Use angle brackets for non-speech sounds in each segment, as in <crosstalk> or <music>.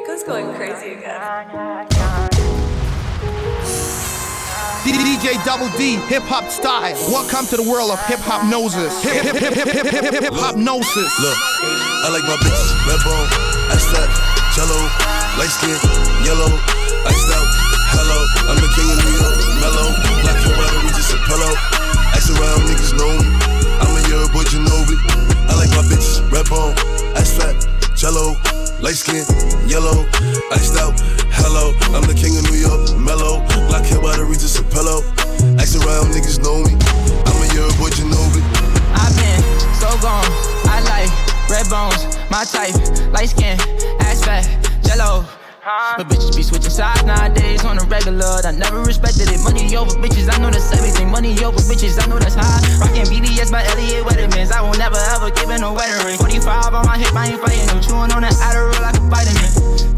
Rico's going crazy again. DJ Double D, hip hop style. Welcome to the world of hip hop noses. Hip hip hip hip hip hip hip hip hop noses. Look, I like my bitches red bone, ice fat, jello, light skin, yellow, iced out. Hello, I'm the king of New York, mellow, black and white, we just a pillow. Ice around, niggas know me. I'm a year boy Ginobili. I like my bitches red bone, ice fat, jello, light skin, yellow, iced out. Hello, I'm the king of New York, mellow, black hair by the Regis a pillow. Ice around, niggas know me. I'm a year boy Ginobili. I've been so gone. I like red bones, my type, light skin, ass fat, jello. But bitches be switching sides nowadays on a regular. I never respected it. Money over bitches, I know that's everything. Money over bitches, I know that's high. Rockin' BBS by Elliot Weathermans. I will never ever give it no wedding ring. 45 on my hip, I ain't fighting. I'm chewing on that Adderall like a vitamin.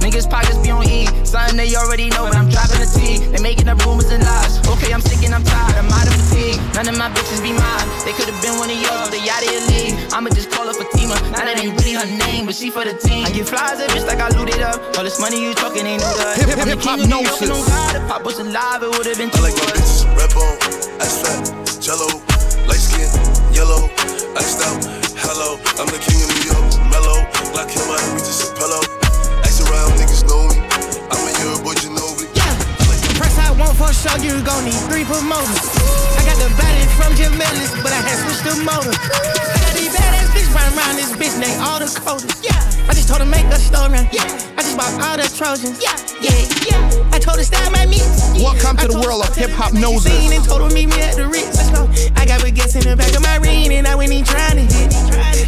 Niggas pockets be on E. Something they already know, but I'm dropping the T. They making up rumors and lies. Okay, I'm sick and I'm tired. I'm out of fatigue. None of my bitches be mine. They could've been one of yours, they out of your league. I'ma just call her Fatima. Now that ain't really her name, but she for the team. I get flies up just like I looted up. All this money you talking ain't new to us. Hip, hip, hip, hop king of gnosis. and on God, if Pop was alive, it would've been I two like my bitches red bone, ice fat, jello, light skin, yellow, iced out. Hello, I'm the king of New York, mellow, black hair by the Regis a pillow. Ice around, niggas know me. I'm a year boy Ginobili. Yeah, press I want for sure, you gon' need three promoters. I got the body from Jim Ellis, but I had switched the motor. I got these badass bitch running around this bitch named all the coders. Yeah, I just told her make a story. Yeah, I just bought all the Trojans. Yeah, yeah, yeah. I told her style my meat. Welcome to the world of hip hop she noses. seen And told her meet me at the Ritz. Let's go. I got baguettes in the back of my ring, and I went in trying to hit.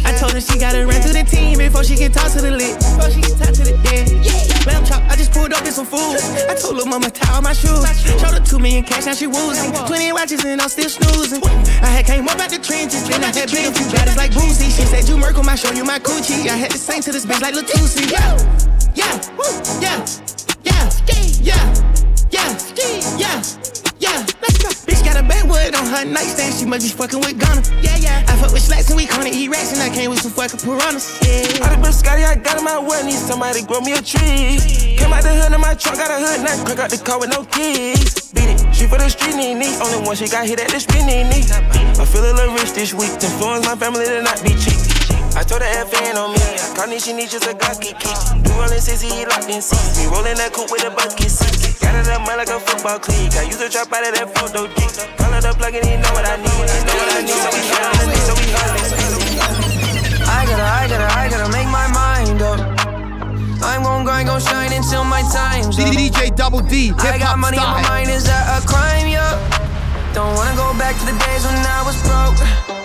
I told her she gotta run to the team before she can talk to the lit. Before she can talk to the dead. Yeah, lamb chop. I just pulled up in some food. I told her mama tie all my shoes. Showed her two million cash, now she woozing. Twenty watches and I'm still snoozing. I had came up out the trenches, then I had been a few battles like Boosie. She said you Merkle, I show you my coochie. I had to sing to this bitch like Latusi. Yeah, yeah, yeah, yeah, yeah, yeah, yeah, yeah. Let's go. Bitch got a backwood on her nightstand. She must be fucking with Gunna. Yeah, yeah. I fuck with slacks and we gonna eat rats and I came with some fucking piranhas. Yeah. I done been Scotty, I got in my way, need somebody grow me a tree. Came out the hood in my trunk, got a hood, now crack out the car with no keys. Beat it, she for the street, knee, knee. Only one she got hit at the spin, knee, knee. I feel a little rich this week, to influence my family to not be cheap. I told her FN on me, Connie, she needs just a God key. Do rollin' sissy, he locked in seats. Me rollin' that coupe with a bucket seat. Got it up, man, like a football clique. I used to drop out of that photo geek. Call it up, plug it, he know what I need. He know what I need, so we it, so we it. I gotta, I gotta, I gotta make my mind up. I'm gon' grind, gon' shine until my time's up. DJ Double D, I hip got hop money on my style. mind, is that a crime, yeah? Don't wanna go back to the days when I was broke.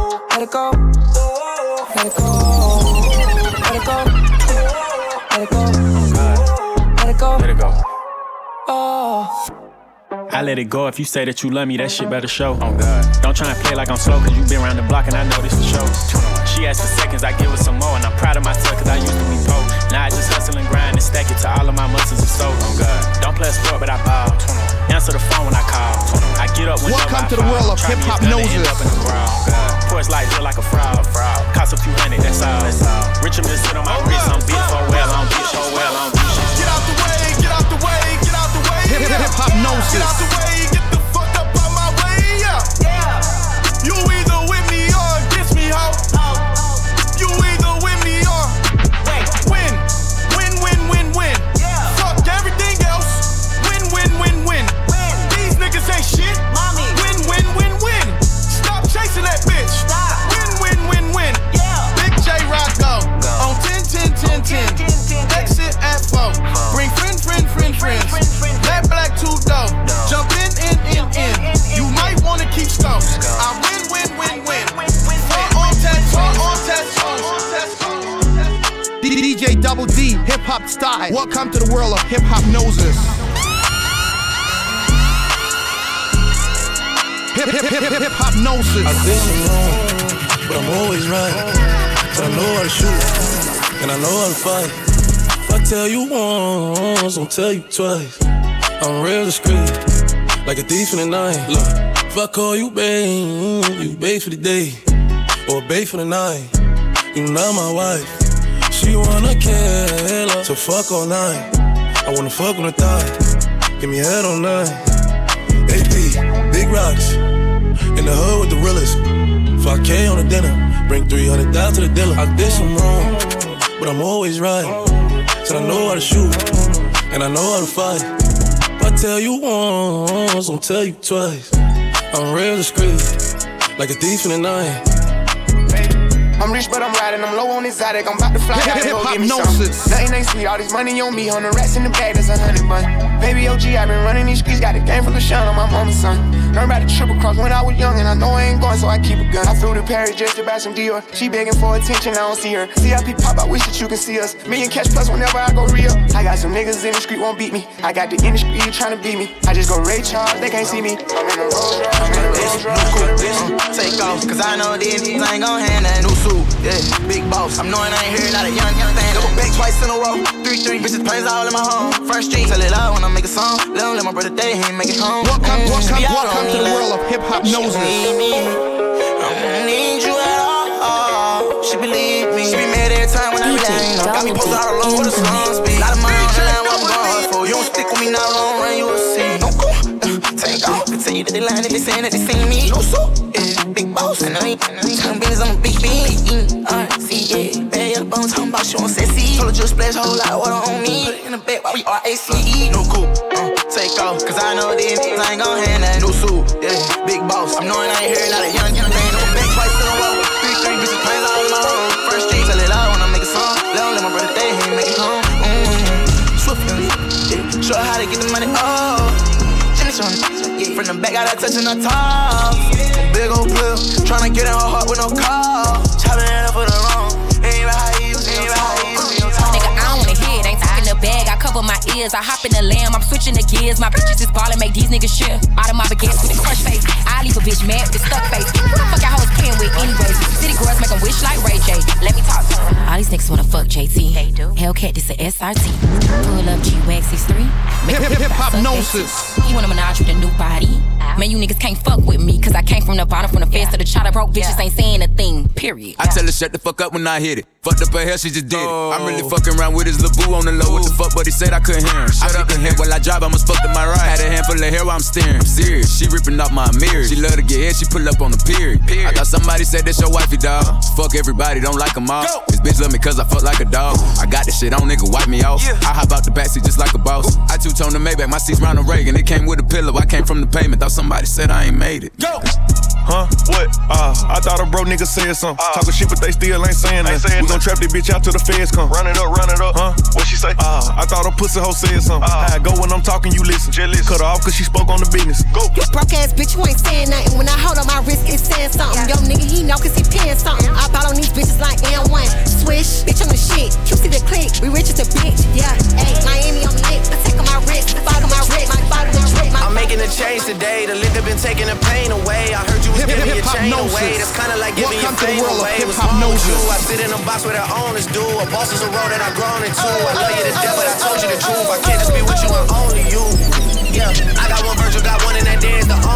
Let it go. Let it go. Let it go. Let it go. Let it go. Let it go. Oh. I let it go if you say that you love me, that shit better show. Oh God. Don't try and play like I'm slow, cause you been around the block and I know this for show. She asked for seconds, I give her some more, and I'm proud of myself cause I used to be poor. Now I just hustle and grind and stack it to all of my muscles and soul. Oh God. Don't play a sport, but I ball. Answer the phone when I call. I get up when Welcome I to the fall. world of Try me, hip-hop it's gonna end noses. up in the crowd. Porch light look like a fraud. Cost a few hundred, that's all. Richard just sit on my wrist, I'm beat for well, I'm beat so well, I'm beat shit. Get out the way, get out the way, get out the way. Hip hip hip hop Get out the way, get the fuck up out my way, yeah. You low. Bring friend, friend, friend, friends. Black, black, two dough. Jump in, in, in, in. You might wanna keep scope. I win, win, win, win. Four on test, on test, on test. DJ Double D, hip hop style. Welcome to the world of hip hop noses. Hip, hip, hip, hip, hip hop noses. I think I'm wrong, but I'm always right. Cause I know I'll shoot, and I know I'll fight. Tell you once, I'll tell you twice. I'm real discreet, like a thief in the night. Look, if I call you babe, you babe for the day, or babe for the night. You not my wife. She wanna kill her, so fuck all night. I wanna fuck on the thigh, give me head on night. AP, big rocks, in the hood with the realest. 5K on the dinner, bring 300 down to the dealer. I did some wrong, but I'm always right. Said I know how to shoot, and I know how to fight. If I tell you once, I'll tell you twice. I'm real discreet, like a thief in the night. I'm rich, but I'm riding. I'm low on exotic. I'm about to fly out and go get me some. Nothing ain't sweet. All this money on me. On the rats in the bag, that's a hundred bun. Baby OG, i been running these streets. Got a game full of shine on my mama's son. Learned about the triple cross when I was young, and I know I ain't going, so I keep a gun. I flew to Paris just to buy some Dior. She begging for attention, I don't see her. CIP pop, I wish that you can see us. Million cash plus whenever I go real. I got some niggas in the street won't beat me. I got the industry trying to beat me. I just go Ray Charles, they can't see me. I'm in Rolls Royce, I'm in Rolls Royce. Take off, cause I know these niggas ain't gon' hand that new suit. Yeah, big boss. I'm knowing I ain't here, not a young, young thing. Double back twice in a row. Three, three, bitches planes all in my home. First street, tell it loud when I make a song. Let him let my brother day, he ain't make it home. Welcome, welcome, welcome to the world of hip hop noses. I don't need you at all. She believe me. She be mad every time when I DJ relate. Got me posted all alone with the songs. Be lot of money on the line, what I'm going for. You don't stick with me now, long run, you will see. No go. Take off. Tell you that they lying if they saying that they seen me. No so. Yeah, big boss. And I ain't talking business, I'm a big bean. R-C-A. Bones, talking about showing sexy. Told her just splash a whole lot of water on me. Put it in the bed while we R-A-C-E. No cool. Uh, take off. Cause I know these niggas ain't gon' hand that new suit. Yeah, big boss. I'm knowing I ain't here, not a young, young thing. No back twice in a row. Three, three bitches planes all in my home. First street, tell it loud when I make a song. Let him let my brother day, he make it home. Mm. Swift, yeah. Show how to get the money, oh. Finish on yeah. From the back, got her touching her top. Big old pill, tryna get in her heart with no call. Chopping it cover. I hop in the lamb. I'm switching the gears. My bitches is ballin', make these niggas share. Out of my baguettes with a crush face. I leave a bitch mad with a stuck face. Who the fuck I hoes playing with anyways? City girls make make 'em wish like Ray J. Let me talk to to 'em. All these niggas wanna fuck JT. They do. Hellcat, this a SRT. Pull up G-Wax 63. Make Hip a hip hip hop suck they noses. teeth. He wanna menage with a new body. Man, you niggas can't fuck with me. Cause I came from the bottom, from the fence to the chopper. Broke bitches ain't saying a thing. Period. I tell her shut the fuck up when I hit it. Fucked up her hair, she just did it. I'm really fucking around with his little on the low. What the fuck, but he said I couldn't hear him. Shut up and head while I drive, I must fuck to my right. Had a handful of hair while I'm steering. I'm serious, she ripping off my mirror. She love to get hit, she pull up on the period. I thought somebody said that's your wifey, dog. Fuck everybody, don't like them all. This bitch love me cause I fuck like a dog. I got this shit on, nigga, wipe me off. I hop out the backseat just like a boss. I two tone the Maybach, my seat's Ronald Reagan. It came with a pillow, I came from the pavement. Thought somebody said I ain't made it. Go! Huh? What? Uh, I thought a bro nigga said something. Talking shit, but they still ain't saying nothing. We gon' trap this bitch out till the feds come. Run it up, run it up. Huh? What she say? Uh, I thought a pussy hoe said something. How I go when I'm talking, you listen. Jealous. Cut her off cause she spoke on the business. Go. You broke ass bitch, you ain't saying nothing. When I hold on my wrist, it's saying something. Yo, nigga, he know cause he paying something. I bought on these bitches like N1. Swish, bitch, on the shit. You see the click, we rich as a bitch. Yeah, hey, Miami on the lake. I take on my wrist, the bottom of my wrist, my bottom of my wrist. I'm making a change today. The liquor been taking the pain away. I heard you Hip- giving your hip-hop chain gnosis. away. That's kinda like giving your Welcome to the world of away. What's hip-hop wrong with you? I sit in a box where the owners do. A boss is a road that I've grown into. I love you to death, but I told you the truth. I can't just be with you and only you. Yeah, I got one Virgil, got one, and that the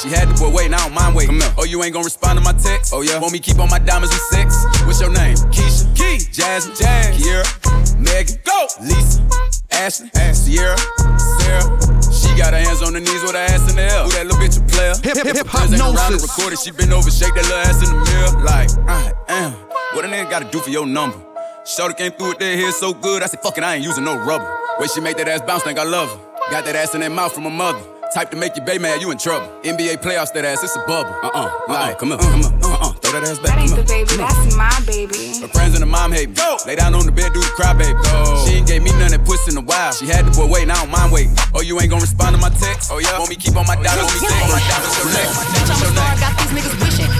She had the boy waiting, I don't mind waiting. Oh, you ain't gonna respond to my text? Oh, yeah. Want me keep on my diamonds with sex? What's your name? Keisha. Key. Jasmine. Jazz. Kiera. Megan. Go. Lisa. Ashley. Ashley. Sierra. Sarah. She got her hands on her knees with her ass in the air. Who that little bitch a player? Hip hip hip Friends ain't around to hypnosis. record it. She been over, shake that little ass in the mirror. Like, I am. What a nigga gotta do for your number? Shorty came through with that hair so good, I said, fuck it, I ain't using no rubber. Way she make that ass bounce, think I love her. Got that ass in that mouth from her mother. Type to make you baby mad, you in trouble. NBA playoffs, that ass, it's a bubble. Uh-uh, like, uh-uh, uh-uh, come on, uh-uh, come on, uh-uh, throw that ass back. That ain't the baby, come on. that's my baby. Her friends and her mom hate me. Go. Lay down on the bed, do the cry, baby. Go. She ain't gave me none that pussy in a while. She had the boy waiting, I don't mind waiting. Oh, you ain't gonna respond to my text? Oh, yeah. Want me keep on my oh, diamonds? Want me keep on my diamonds? Your neck. Bitch, I'm a star, got these niggas wishing.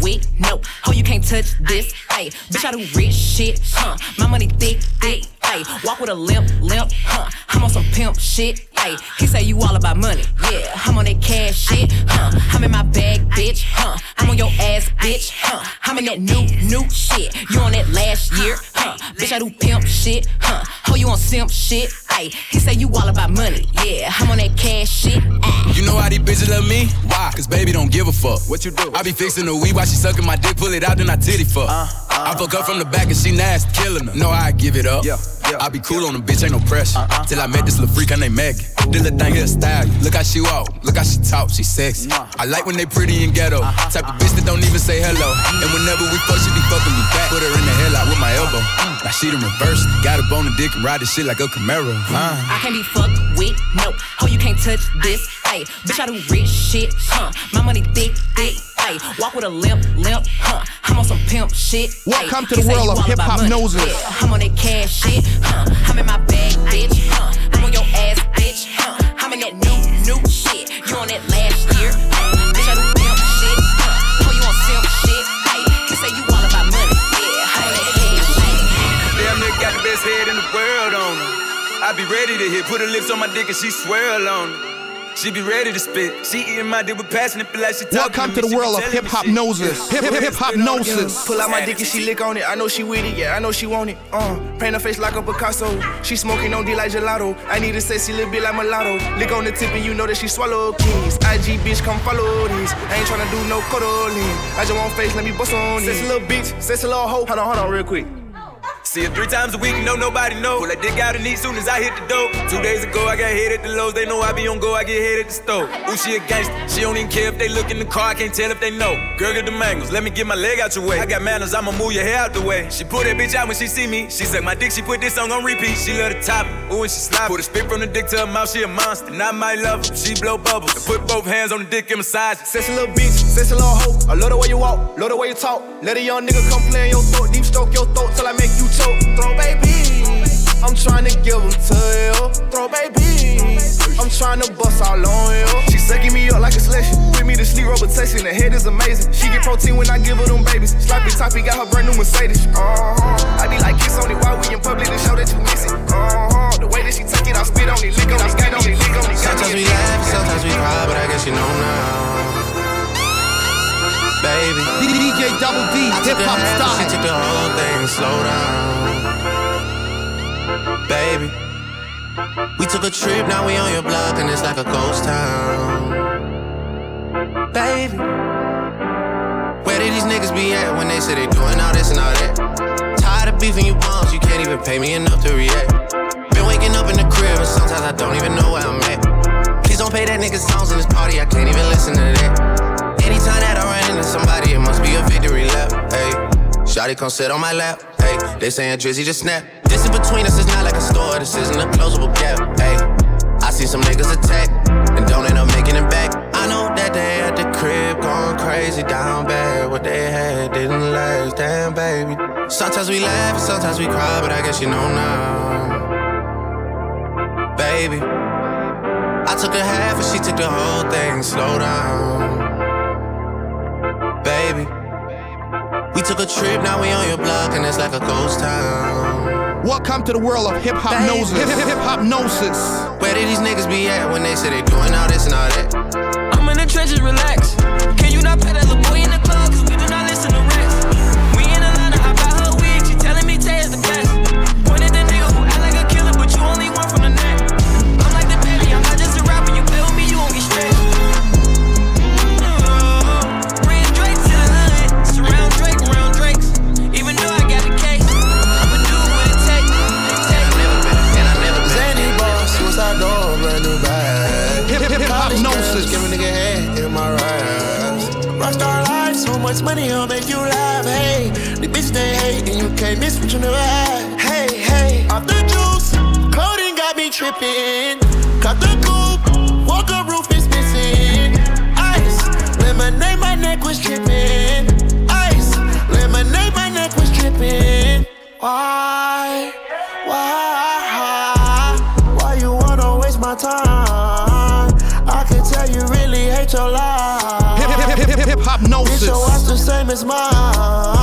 with, no. Oh, you can't touch this, hey. Bitch, I do rich shit, huh? My money thick, thick, hey. Walk with a limp, limp, huh? I'm on some pimp shit, hey. He say you all about money, yeah. I'm on that cash shit, huh? I'm in my bag, bitch, huh? I'm on your ass, bitch, huh? I'm in that new, new shit. You on that last year, huh? Bitch, I do pimp shit, huh? Oh, you on simp shit, hey. He say you all about money, yeah. I'm on that cash shit, ah. You know how these bitches love me? Why? Cause baby don't give a fuck. What you do? I be fixing the weed while she sucking my dick, pull it out, then I titty fuck. Uh. I fuck up from the back and she nasty, killing her. No, I give it up. Yeah, I be cool on the bitch, ain't no pressure. Uh-uh. Till I met this little freak, her name Megan. This little thing here style. Look how she walk, look how she talk, she sexy. I like when they pretty and ghetto. Uh-huh, Type of uh-huh. bitch that don't even say hello. And whenever we fuck, she be fucking me back. Put her in the headlock with my elbow. Mm. Now she done reversed. Got on the dick and ride this shit like a Camaro. Uh. I can't be fucked with, no. Oh, you can't touch this, hey. Bitch, I do rich shit, huh? My money thick, thick, hey. Walk with a limp, limp, huh? I'm on some pimp shit. Welcome ayy. to the world of hip hop money, noses. Yeah, I'm on that cash shit, huh? I'm in my bag, bitch, huh? I'm on your ass, bitch, huh? I'm in that new, new shit. You on that last year, huh? Bitch, I do pimp shit, huh? Oh, you on simp shit, hey. He say you all about money, yeah. I'm on that cash shit. Damn nigga got the best head in the world on her. I be ready to hit, put her lips on my dick and she swirl on it. She be ready to spit. She eating my dick with passion and feel like she talking Welcome to me. the world of hip hop noses. Hip hip hip hop noses. Pull out my dick and she lick on it. I know she with it, yeah, I know she want it. Uh, paint her face like a Picasso. She smoking on D like gelato. I need a sexy little bit like mulatto. Lick on the tip and you know that she swallow keys. IG bitch, come follow these. I ain't tryna do no cuddling. I just want face, let me bust on these. Sexy little bitch, sexy little hoe. Hold on, hold on, real quick. See her three times a week, no nobody know. Pull that dick out and eat soon as I hit the dope. Two days ago, I got hit at the lows. They know I be on go, I get hit at the stove. Ooh, she a gangster. She don't even care if they look in the car. I can't tell if they know. Girl, get the mangoes. Let me get my leg out your way. I got manners. I'ma move your hair out the way. She pull that bitch out when she see me. She suck my dick. She put this song on repeat. She love the top. Ooh, and she slide. Put a spit from the dick to her mouth. She a monster. And I might love her. She blow bubbles. And put both hands on the dick and massage. it. Sexy little bitch, sexy little hoe. I love the way you walk, love the way you talk. Let a young nigga come play in your throat, deep stroke your throat till I make you choke. Throw baby, I'm trying to give him to you. Throw baby, I'm trying to bust all on you. She sucking me up like a selection. Put me to sleep, rotation. The head is amazing. She get protein when I give her them babies. Sloppy toppy got her brand new Mercedes. Uh-huh. I be like kiss on it while we in public to show that you miss it. Uh-huh. The way that she take it, I spit on it, lick on it, spit on it, lick on it. Sometimes we laugh, sometimes we cry, but I guess you know now. Baby. DJ Double D, hip hop and She took the whole thing, slow down. Baby. We took a trip, now we on your block, and it's like a ghost town. Baby. Where did these niggas be at when they say they doing all this and all that? Tired of beefing you bums, you can't even pay me enough to react. Been waking up in the crib, and sometimes I don't even know where I'm at. Please don't pay that nigga songs in this party, I can't even listen to that. Anytime that I run into somebody, it must be a victory lap. Hey, Shotty come sit on my lap. Hey, they saying Drizzy just snap. This in between us is not like a store, this isn't a closable gap. Hey, I see some niggas attack and don't end up making it back. I know that they at the crib going crazy down bad. What they had didn't last, damn baby. Sometimes we laugh and sometimes we cry, but I guess you know now, baby. I took a half and she took the whole thing. Slow down, baby. We took a trip, now we on your block, and it's like a ghost town. Welcome to the world of hip hop noses. Hip hop gnosis. Where did these niggas be at when they say they doing all this and all that? I'm in the trenches, relax. Can you not pay that much money, I'll make you laugh. Hey, the bitch they hate, and you can't miss what you never had. Hey, hey, off the juice, clothing got me tripping. Cut the coupe, walker roof is missing. Ice, lemonade, my neck was dripping. Ice, lemonade, my neck was dripping. Why, why, time is mine.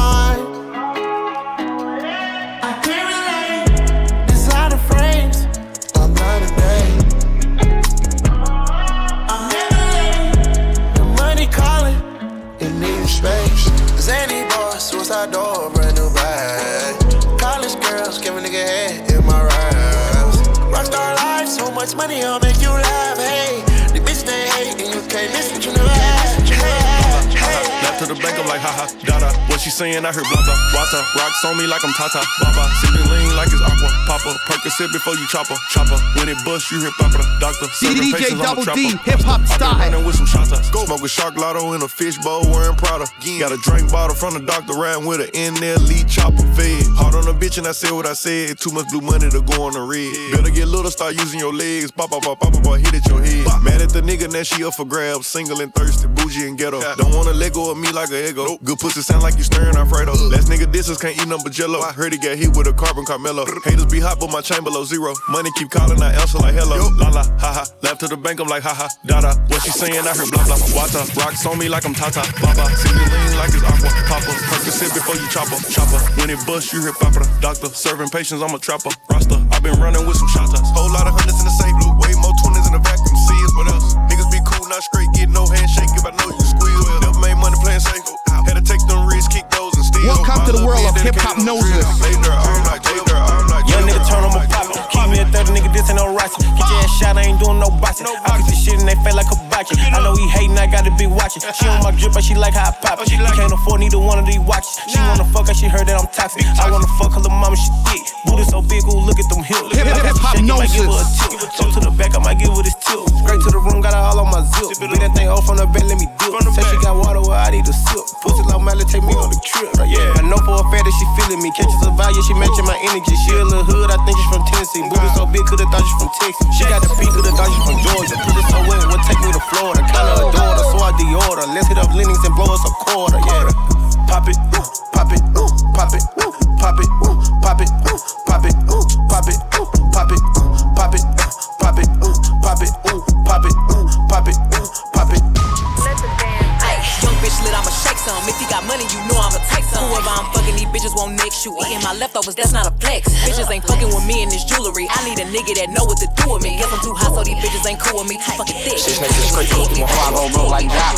She saying, I heard blah blah. Wata, rocks on me like I'm Tata. Baba, sipping lean like it's aqua. Papa, Percocet before you chopper. Chopper, when it bust, you hear papa. Doctor, DJ a Double. D, hip hop style. running with some shots. Go smoke a shark lotto in a fishbowl wearing Prada. Got a drink bottle from the doctor, riding with there, lead chopper fed. Hard on a bitch and I said what I said. Too much blue money to go on the red. Better get little, start using your legs. Pop, pop, pop, pop, pop, hit at your head. Mad at the nigga, now she up for grabs. Single and thirsty, bougie and ghetto. Don't wanna let go of me like a ego. Good pussy sound like you stirring Alfredo. Last nigga disses can't eat number jello. I heard he got hit with a carbon Carmelo. Haters be hot, but my chain below zero. Money keep calling, I answer like hello. La la, ha ha. Left to the bank, I'm like ha ha. Dada. What she saying, I heard blah blah. Wata. Rocks on me like I'm Tata. Baba. See me lean like it's aqua. Papa. Percocet before you chopper. Chopper. When it bust, you hear papa. Doctor. Serving patients, I'm a trapper. Roster. i been running with some shots. Whole lot of hundreds in the safe. Blue. Way more twenties in the vacuum. See us with us. Niggas be cool, not straight. Get no handshake if I know you to the world of hip hop noses. 30 nigga, this ain't no rockin'. Get your ass shot, I ain't doing no boxing. I put this shit in they face like a hibachi. I know he hating, I gotta be watching. She on my drip, but she like how I pop it. He can't afford neither one of these watches. She wanna fuck her, she heard that I'm toxic. I wanna fuck her little mama, she thick. Booty so big, ooh, look at them hips. Hip- got hip- some hop shake, I might give her a gnosis. tip. Go to the back, I might give her this tip. Straight to the room, got her all on my zip. Beat that thing off from the bed, let me dip. Say she got water, well, I need a sip. Pussy like Miley, take me on the trip. Yeah, I know for a fact that she feeling me. Catches a value, she matching my energy. She a little hood, I think she's from Tennessee. Booty so big, could've thought she's from Texas. She got the feet, could've thought she's from Georgia. Pussy so wet, what take me to Florida? Kinda adore her, so I deorder. Let's hit up Lenox and blow us a quarter, yeah. Pop it, ooh, pop it, ooh, pop it, ooh, pop it, ooh, pop it, ooh, pop it, ooh, pop it, ooh, pop it, ooh, pop it, ooh, pop it, ooh, pop it, ooh, pop it, ooh, pop it, ooh, pop it. Ay, young bitch lit, I'ma shake some. If you got money, you know I'ma take some. Whoever I'm fucking, these bitches won't next you. Eating my leftovers, that's not a flex. Bitches ain't fucking with me in this jewelry. I need a nigga that know what to do with me. Guess I'm too hot, so these bitches ain't cool with me. Too fucking thick. Shit niggas straight to my go broke like Jock.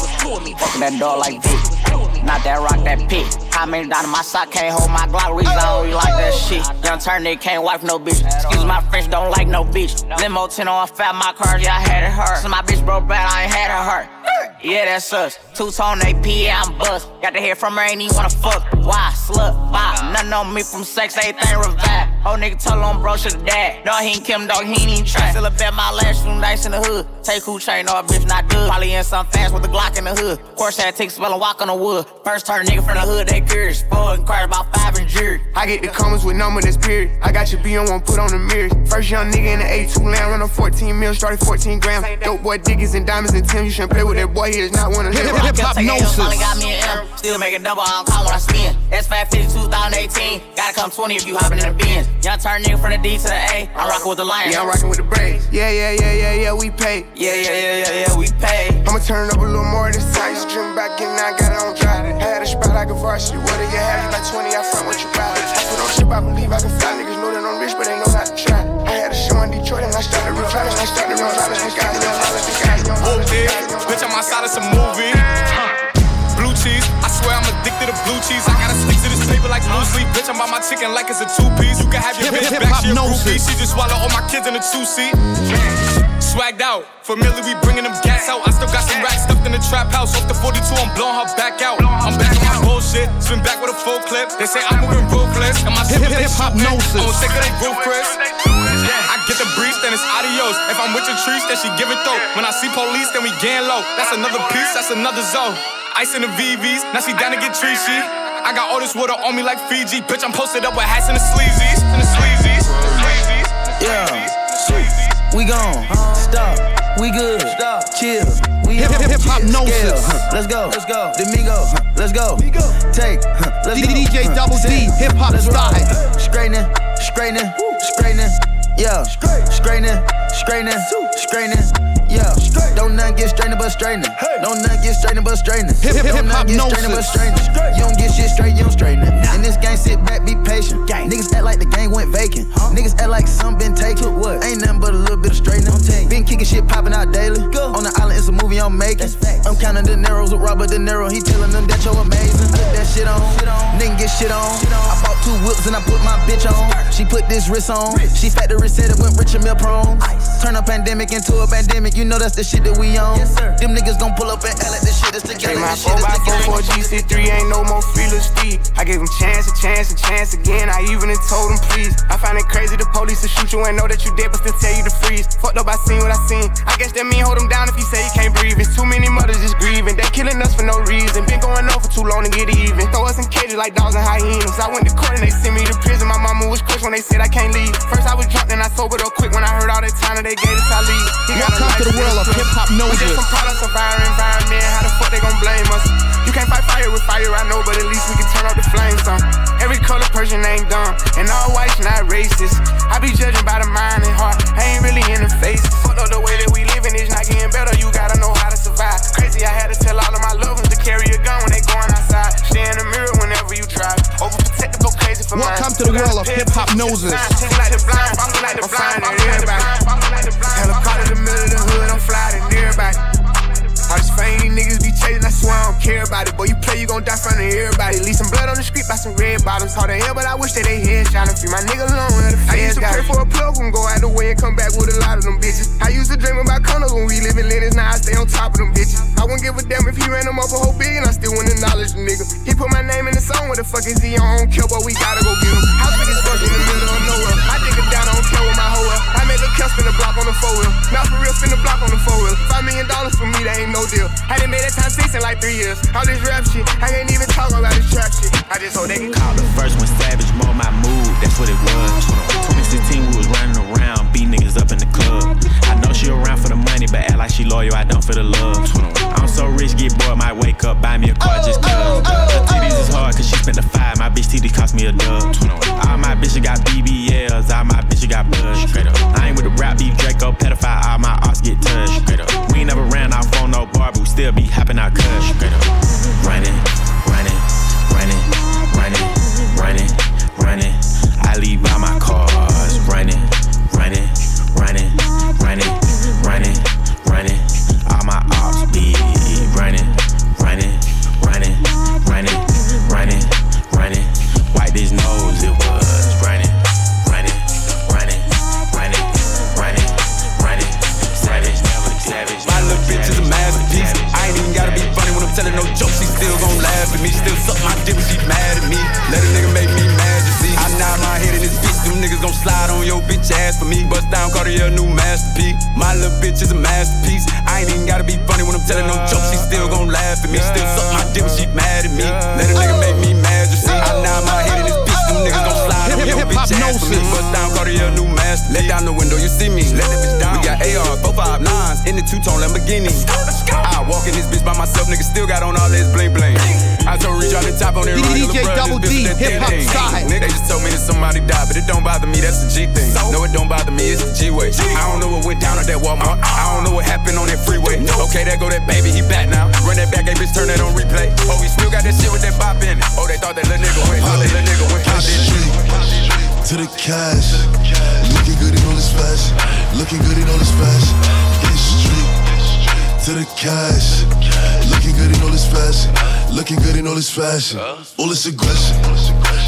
Fucking that dog like Dick. Not that rock, that pit. How many down in my sock can't hold my Glock? Reason I like that shit. Young turn nigga can't wife no bitch. Excuse my French, don't like no bitch. Limo 10 on fat, my car, yeah, I had it hurt. So my bitch broke bad, I ain't had her hurt. Yeah, that's us. Two tone AP, yeah, I'm bust. Got to hear from her, ain't even wanna fuck. Why? Slut, bop. Nothing on me from sex, everything revive. Whole nigga told on bro, shoulda died. No, he ain't Kim, dog, he ain't even try. Still a bet my last room nice in the hood. Take who chain, no, bitch not good. Probably in some fast with a Glock in the hood. Course, had take spell and walk on the wood. First turn nigga from the hood, that curious. Four inquired about five in jury. I get the comments with number that's period. I got your B on one, put on the mirrors. First young nigga in the A2 land, run a 14 mil, started 14 grams. Dope boy diggies and diamonds and Tim. You shouldn't play with that boy, he is not one of them. I kept taking L's, finally got me an M. Still making double, I don't call when I spin. S550 2018. Gotta come 20 if you hopping in the Benz. Young turn nigga from the D to the A. I'm rocking with the Lions. Yeah, I'm rocking with the braids. Yeah, yeah, yeah, yeah, yeah, we pay. Yeah, yeah, yeah, yeah, yeah, we pay. I'ma turn up a little more this time. Used to dream back and I got it on dry. Had a spot, I like a varsity. What do you have? You like 20, I front what you buy. I put on ship, I believe I can fly. Niggas know that I'm rich, but they know not to try. I had a show in Detroit and I started real and I started real driving. The guys, the guys, the guys, the Whoa, bitch, I'm outside of some movie. Blue cheese, I swear I'm addicted to blue cheese. I gotta stick to this paper like blue sleep. Bitch, I'm on my chicken like it's a two piece. You can have your bitch back, she a groupie. She just swallow all my kids in a two seat swagged out. Familiar, we bringing them gas out. I still got some racks stuffed in the trap house. Off the 42, I'm blowing her back out. I'm back on my bullshit. Spin back with a full clip. They say I'm moving ruthless. And my shit they hop noses. I'm oh, sick of they roof, Chris. I get the breeze, then it's adios. If I'm with your trees, then she give it though. When I see police, then we gang low. That's another piece, that's another zone. Ice in the VVs, now she down to get treachy. I got all this water on me like Fiji. Bitch, I'm posted up with hats and the sleazies. And the sleazies. Yeah. We gone. Stop. We good. Stop. Chill. We hip, hip, hip hop gnosis. Let's go. Let's go. Domingo. Let's go. Take. Let's go. DJ Double D. Hip hop style. Straightening. Straightening. Straightening. Yeah. Straightening. Straightening. Straightening. Yeah, don't nothing get strained but straightening. Don't nothing get strained but straightening. Hip hip hip hop get strained but straightening. You don't get shit straight, you don't straighten it. In this game, sit back, be patient. Niggas act like the game went vacant. Niggas act like some been taken. What? Ain't nothing but a little bit of straightening. Been kicking shit popping out daily. On the island, it's a movie I'm making. I'm counting the narrows with Robert De Niro. He telling them that you're amazing. Put that shit on. Nigga get shit on. I bought two whips and I put my bitch on. She put this wrist on. She factory said it went rich and meal prone. Turn a pandemic into a pandemic. You know that's the shit that we on. Yes, sir. Them niggas gon' pull up and L at the shit is together. Take my 4x4 GC3 ain't no more feelers Steve. I gave him chance, a chance, a chance again. I even told him please. I find it crazy the police to shoot you and know that you dead, but still tell you to freeze. Fucked up, I seen what I seen. I guess that mean hold him down if he say he can't breathe. It's too many mothers just grieving. They killing us for no reason. Been going on for too long to get even. Throw us in cages like dogs and hyenas. I went to court and they sent me to prison. My mama was crushed when they said I can't leave. First I was drunk, then I sobered up quick when I heard all that time that they gave us I leave. Welcome to hip hop noses. We just some products of our environment. How the fuck they gon' blame us? You can't fight fire with fire, I know, but at least we can turn off the flames on. Every color person ain't dumb, and all whites not racist. I be judging by the mind and heart. I ain't really in the face. Fuck up the way that we living is not getting better. You gotta know how to survive. Crazy, I had to tell all of my loved ones to carry a gun when they going outside. Stay in the mirror whenever you drive. Overprotective, go crazy for Welcome to the world of hip hop noses. Like the blind, like the blind, everybody. Helicopter in the middle of the hood, I'm flying everybody. All this fame niggas be chasing, I swear I don't care about it. Boy, you play, you gon' die front of everybody. Leave some blood on the street by some red bottoms. Hard to hell, but I wish that they head shot and free my nigga alone. Where the I used to pray for a plug and go out the way and come back with a lot of them bitches. I used to dream about condos when we live in Lenox, now I stay on top of them bitches. I wouldn't give a damn if he ran them up a whole billion, I still wouldn't acknowledge the nigga. He put my name in the song, what the fuck is he? I don't care, but we gotta go get him. House big as fuck in the middle of nowhere. I dig it down, I don't care with my hoe made the kill spin the block on the four wheel. Not for real, spin the block on the four wheel. Five million dollars for me, that ain't no deal. I didn't made that time six in like three years. All this rap shit, I can't even talk about this trap shit. I just hope they can call the first one Savage, more my mood, that's what it was. 2016, we was running around, beat niggas up in the club. I know she around for the money, but act like she loyal, I don't for the love. I'm so rich, get bored, might wake up, buy me a car just cuz. Her titties is hard, cause she spent the five, my bitch titties cost me a dub. All my bitches got BBLs, all my bitches got blood. Straight up. I ain't with the rap beef, Draco, pedophile, all my arts get touched. We ain't never ran off on no bar, but we still be hopping out cuss. Straight. Running, running, running, running, running, running. I leave all my cars running, running, running, running, running, running. All my ops be running, running, running, running, running, running. Wipe his nose, telling no jokes. She still gon' laugh at me. Still suck my dick she mad at me. Let a nigga make me mad, you see. I nod my head in this bitch. Them niggas gon' slide on your bitch ass for me. Bust down Cartier, new masterpiece. My little bitch is a masterpiece. I ain't even gotta be funny when I'm telling no jokes. She still gon' laugh at me. Still suck my dick when she mad at me. Let a nigga make me mad, you see. I nod my head in this bitch. Them niggas gon' slide on your bitch ass for me. Bust down Cartier, new master. Let down the window, you see me. Let that bitch down. We got AR, 459s in the two-tone Lamborghini. I walk in this bitch by myself, nigga still got on all this bling bling. I told Reach on the top on it, DJ Double D, hip hop style. They just told told me that somebody died, but it don't bother me, that's the G thing. No, it don't bother me, it's the G way. I don't know what went down at that Walmart. I don't know what happened on that freeway. Okay, there go that baby, he back now. Run that back, hey bitch, turn that on replay. Oh, he still got that shit with that bop in it. Oh, they thought that little nigga went, thought that little nigga went, thought To the cash, looking good in all this fashion, looking good in all this fashion. Get street to the cash, looking good in all this fashion, looking good in all this fashion. All this aggression,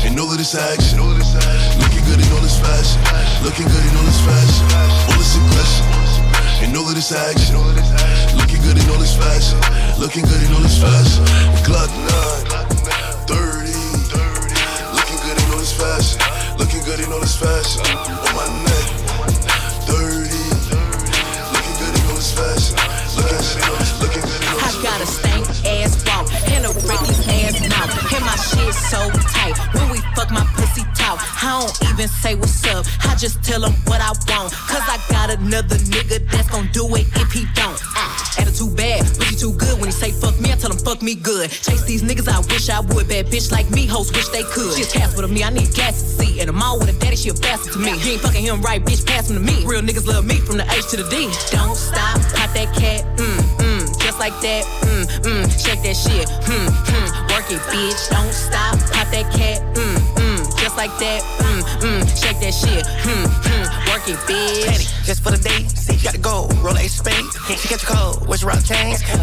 and all of this action. Looking good in all this fashion, looking good in all this fashion. All this aggression, and all of this action. Looking good in all this fashion, looking good in all this fashion. Glock 9, 30, looking good in all this fashion, looking good in all this fashion. On my neck, 30, looking good in all this fashion, looking good in all this, looking good in all this. I got a stank ass a reckless ass mouth. And my shit so tight. When we fuck my pussy talk, I don't even say what's up. I just tell him what I want. Cause I got another nigga that's gon' do it if he don't. Ah, attitude bad, but he too good. When he say fuck me, I tell him fuck me good. Chase these niggas, I wish I would. Bad bitch like me, hoes wish they could. She a Casper to me, I need gas to see. And I'm all with a daddy, she a bastard to me. You ain't fucking him right, bitch, pass him to me. Real niggas love me from the H to the D. Don't stop, pop that cat, mm, like that, mm, mm, shake that shit, hmm, hmm, work it, bitch. Don't stop, pop that cat, mm, just like that, mm, mm, shake that shit, hmm, hmm, work it, bitch. Just for the date, see you got to go. Roll a spade. She catch a cold. What's your rock?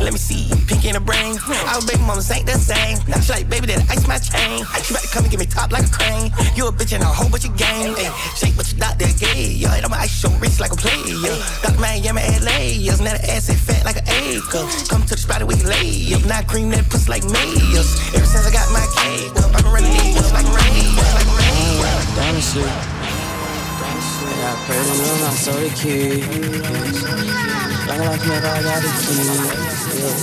Let me see. Pink in the brain. Our baby mamas ain't the same. Now she like, baby, that ice my chain. You about to come and give me top like a crane. You a bitch and a whole bunch of game. Ay, shake what you doctor gay. Yo, and I'ma ice your wrist like a player. Dr. Miami, LA. Yes, now the ass is fat like an acre. Come to the spot we lay up. Not cream that pussy like mayors. Ever since I got my cake I've been running these like rain. Like rain. Dynasty. Yeah, I pray to love my soul the key. Like I like me, I got the key. Yeah.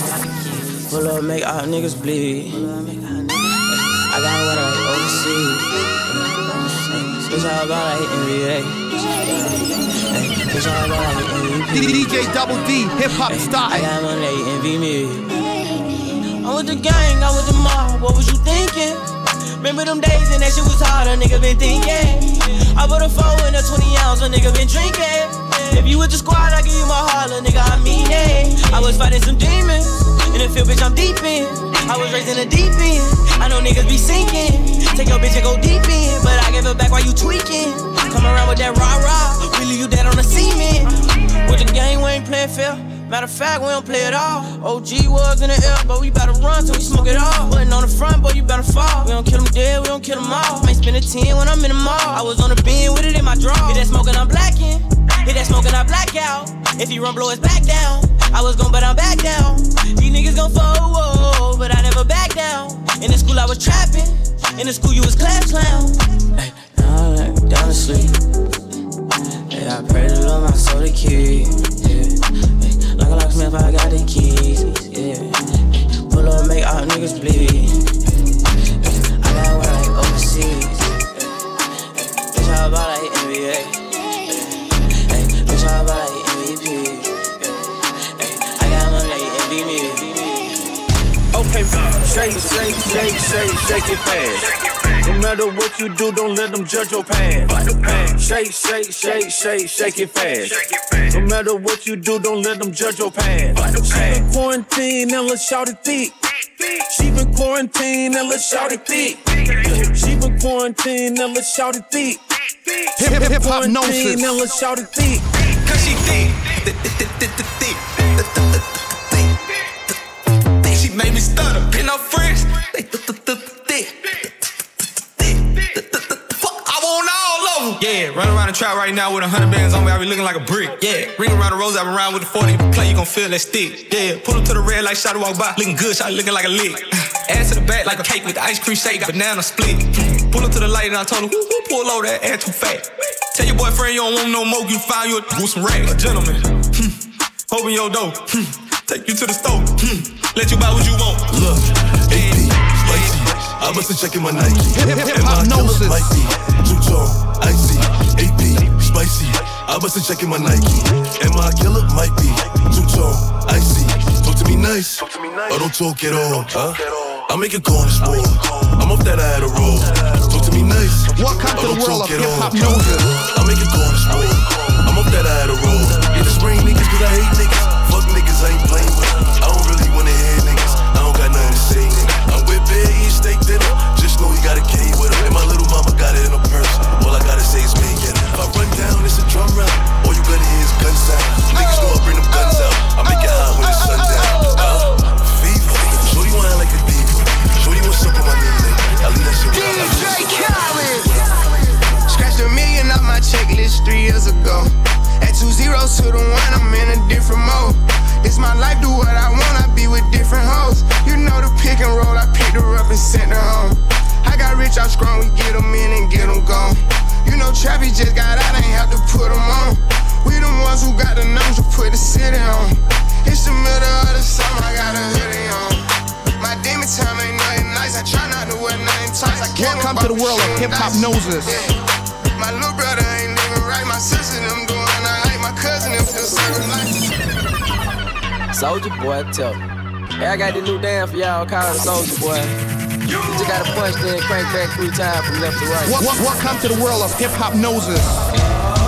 Pull up, make all niggas bleed. I got what I overseas. Bitch, all about like NBA. Bitch, all about like MVP. DJ Double D, hip hop I style. got money, envy me. I'm with the gang, I'm with the mob. What was you thinking? Remember them days and that shit was hard, a nigga been thinking. I put a four in a 20 ounce, a nigga been drinking. If you with the squad, I give you my heart, little nigga, I mean it. I was fighting some demons. In the field, bitch, I'm deep in. I was raised in the deep end. I know niggas be sinking. Take your bitch and go deep in. But I give it back while you tweaking. Come around with that rah rah. Leave you dead on the cement. With the gang, we ain't playing fair. Matter of fact, we don't play it all. OG was in the air, but we better run till we smoke it all. Putting on the front, boy, you better fall. We don't kill them dead, we don't kill them all. Might spend a 10 when I'm in the mall. I was on the beam with it in my draw. Hit that smoking, I'm blacking. Hit that smoking, I black out. If he run, blow his back down. I was gon' but I'm back down. These niggas gon' fall, but I never back down. In the school, I was trapping. In the school, you was class clown. Hey, now I'm down to sleep. Yeah, I pray to Lord my soul the key. Locksmith, I got the keys. Yeah. Pull up, make all niggas bleed. I got one like overseas. Bitch, how about like NBA? Shake, shake, shake, shake, shake it fast. No matter what you do, don't let them judge your past. Shake, shake, shake, shake, shake it fast. No matter what you do, don't let them judge your past. She been quarantined and let's shout it thick. She been quarantined and let's shout it thick. She been quarantined and let's shout it thick. Hip- hip- hip hop Quarantined gnosis. and let's shout it thick. Cause she thick. Yeah, run around the trap right now with a hundred bands on me. I be looking like a brick. Yeah, ring around the rose. I been around with the 40. Play, you gon' feel that stick. Yeah, pull up to the red light. Shot walk by. Looking good. Shot looking like a lick. <sighs> Ass to the back like a cake with the ice cream shake. Banana split. Pull up to the light and I told her, who, who pull over that ass too fat? Tell your boyfriend you don't want no more. You find you a with some racks. A gentleman. Hmm. Open your door. Hmm. Take you to the store. Hmm. Let you buy what you want. Look. I must have checking my Nike. Hip- hip- hip my hop killer gnosis. might be two icy. AP, spicy. I must have checking my Nike. And my killer might be two tone, icy. Talk to me nice, or oh, don't talk at all. Huh? I make a call this war. I'm off that I had a roll. Talk to me nice, Welcome oh, to world of hip hop noses. I make it corner store. I'm off that eye of the road. Yeah, the spring niggas, cause I hate niggas. Fuck niggas, I ain't playing with. Steak dinner. Just know he got a K with him. And my little mama got it in a purse. All I gotta say is me, yeah. If I run down, it's a drum round. All you gonna hear is gun sound. Niggas know I bring them guns out. I make it hot when the sun down. Uh, fever. Shorty like a diva. Shorty want suck on my nigga. I leave that shit with DJ Khaled. Scratched a million off my checklist three years ago. At two zeros to the one, I'm in a different mode. It's my life, do what I want, I be with different hoes. You know the pick and roll, I picked her up and sent her home. I got rich, I'm strong, we get them in and get them gone. You know Trappy just got out, ain't have to put them on. We the ones who got the numbers to put the city on. It's the middle of the summer, I got a hoodie on. My demon time ain't nothing nice, I try not to wear nothing tight. I can't Welcome to the world of Hiphopnosis. My little brother ain't living right, my sister them doing alright, my cousin them still serving life. Soldier boy, tell me. Hey, I got this new dance for y'all called the Soldier Boy. You just gotta punch then crank back three times from left to right. What wel- Welcome to the world of Hiphopnosis.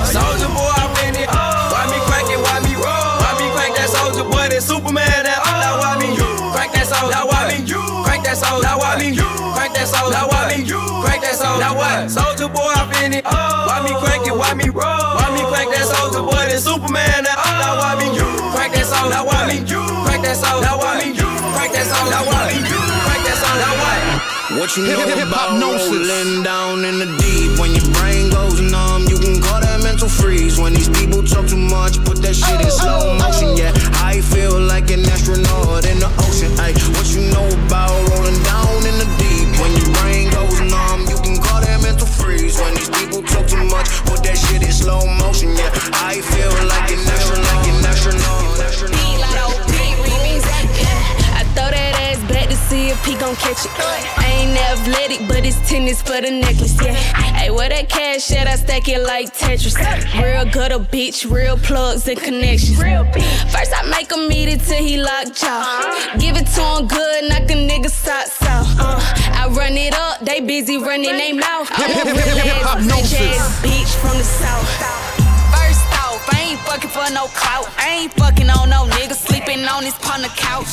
Soldier boy, I win it. Why me crank it? Why me roll? Why me crank that soldier boy? That Superman. That oh, now why me crank that soldier? Now why me crank that soldier? Now why me crank that soldier? Now why me crank soldier? Now what? Soldier boy, I fin it. Why me crank it? Why me roll? Why me crank that soldier boy? That Superman. That oh, now why me crank that soldier? Now why me crank that soldier? Now why me crank that soldier? Now why me crank that soldier? Now what? What you know about rolling down in the deep? When your brain goes numb, you can call that mental freeze. When these people talk too much, put that shit in slow motion. Yeah, I feel like an astronaut in the ocean. Ay, what you know about rolling down mental. When these people talk too much, put that shit in slow motion. Yeah, I feel like an astronaut. Like an astronaut. I throw that ass back to see if he gon' catch it. I ain't athletic, but it's tennis for the necklace, yeah. Hey, where that cash at? I stack it like Tetris. Real gutter bitch, real plugs and connections. First I make him eat it till he lock jaw. Give it to him good, knock a nigga socks off. Uh, I run it up, they busy running they mouth. I'm a real ass, bitch ass bitch from the south. First off, I ain't fucking for no clout. I ain't fucking on no nigga sleeping on his partner couch.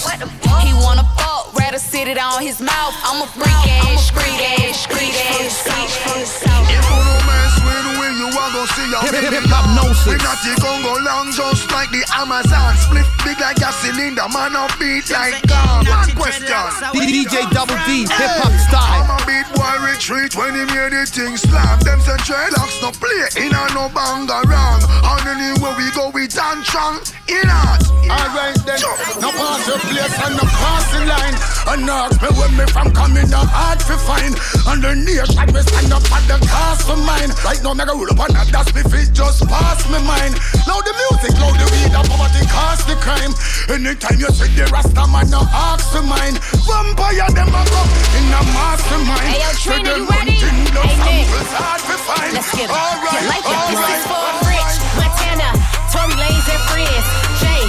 He wanna fuck, rather sit it on his mouth. I'm a freak ass, street ass, street ass bitch from the south. If you no mess with we, you are gonna see your Hip- hip- baby hip-hop now. noses. We not the Congo long, just like the Amazon. Split big like a cylinder, man, a beat like God. One question. DJ Double D, hip hop style. I'm a beat boy retreat when he hear the thing slam. Them say dreadlocks no play in a no banga wrong. And anywhere we go, we dance strong. In art. Alright then, no pass the place and no cross the line. And ask me where me from coming, no hard to find. And the nation we stand up at the cost for mine. Right now, me go roll up on that, that's me fit just pass me mind. Loud the music, loud the weed, and poverty cost the crime. Anytime you see the Rasta man, no ask for mine. Vampire them a go in a mastermind. Hey, yo, Trina, you ready? hunting Hey, Nick. samples hard to find. Let's get it. Alright, like it. This is for Rich, Montana, Tory Lanez and friends. Jay,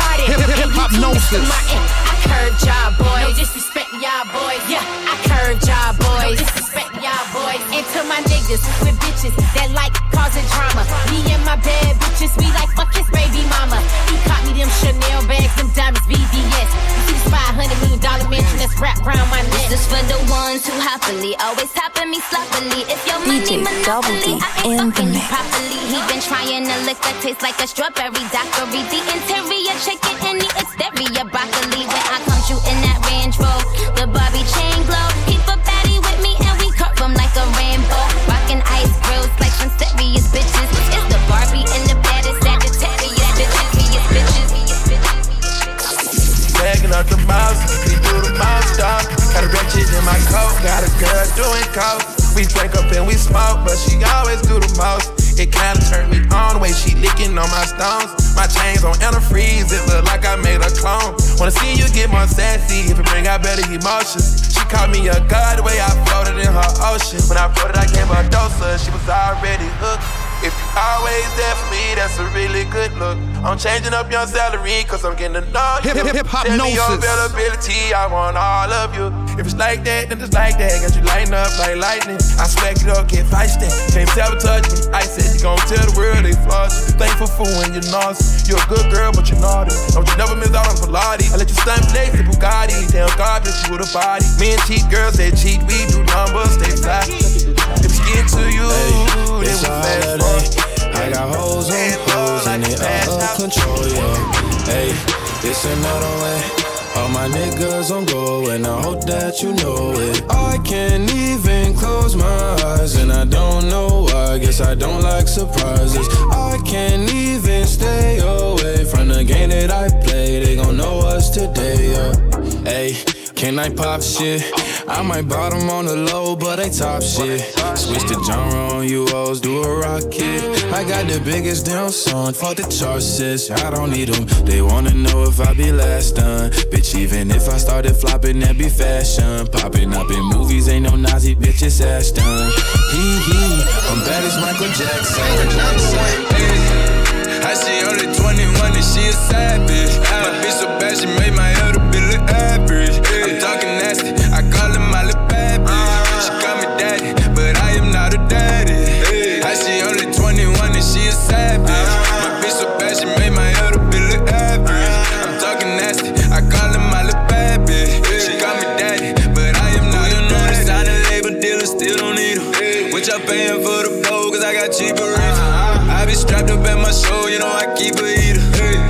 Hardy, Hip- hip- hip-hop you gnosis. I curved y'all boys. No disrespect y'all boys. Yeah, I y'all boys. No disrespect y'all boys. And to my niggas with bitches that like causing drama. Me and my bad bitches, we like fuck his baby mama. He caught me them Chanel bags, them diamonds, VVS. You see this 500 million dollar mansion that's wrapped around my neck. This is for the ones who happily always tapping me sloppily. If your money DJ Double monopoly, D I in ain't fucking you properly. He been trying to lick that taste like a strawberry daiquiri. The interior chicken and the exterior broccoli. When I come you in that Range Rover, the Barbie chain glow. Got a wretched in my coat, got a girl doing coke. We drink up and we smoke, but she always do the most. It kinda turned me on the way she licking on my stones. My chains on antifreeze, it look like I made a clone. Wanna see you get more sassy if it bring out better emotions. She called me a god the way I floated in her ocean. When I floated, I gave her a dose of, she was already hooked. If you always there for me, that's a really good look. I'm changing up your salary, cause I'm getting to know you. Hip, hip, hip, Tell me your availability, I want all of you. If it's like that, then it's like that. Got you lighting up like lightning. I smack it up, get feisty. Can't sabotage me. I said you gon' tell the world they flaws. Thankful for when you're nauseous. You're a good girl, but you're naughty. Don't you never miss out on Pilates. I let you stunt flex the Bugatti. Damn God bless you with a body. Men cheat, girls they cheat. We do numbers, they fly. If we get to you, hey, then we fast I got hoes on hoes and they out of control, yeah. Hey, it's another way. All my niggas on go, and I hope that you know it. I can't even close my eyes, and I don't know why. Guess I don't like surprises. I can't even stay away from the game that I play. They gon' know us today, yeah. Hey. Can I pop shit? I might bottom on the low, but I top shit. Switch the genre on you hoes, do a rocket. I got the biggest damn song, fuck the chart. I don't need them. They wanna know if I be last done. Bitch, even if I started flopping, that be fashion. Popping up in movies, ain't no Nazi bitch, it's Ashton. Hee hee, I'm bad as Michael Jackson. I see only 21 and she a savage. My bitch so bad, she made my elder be look average. Keep a heater.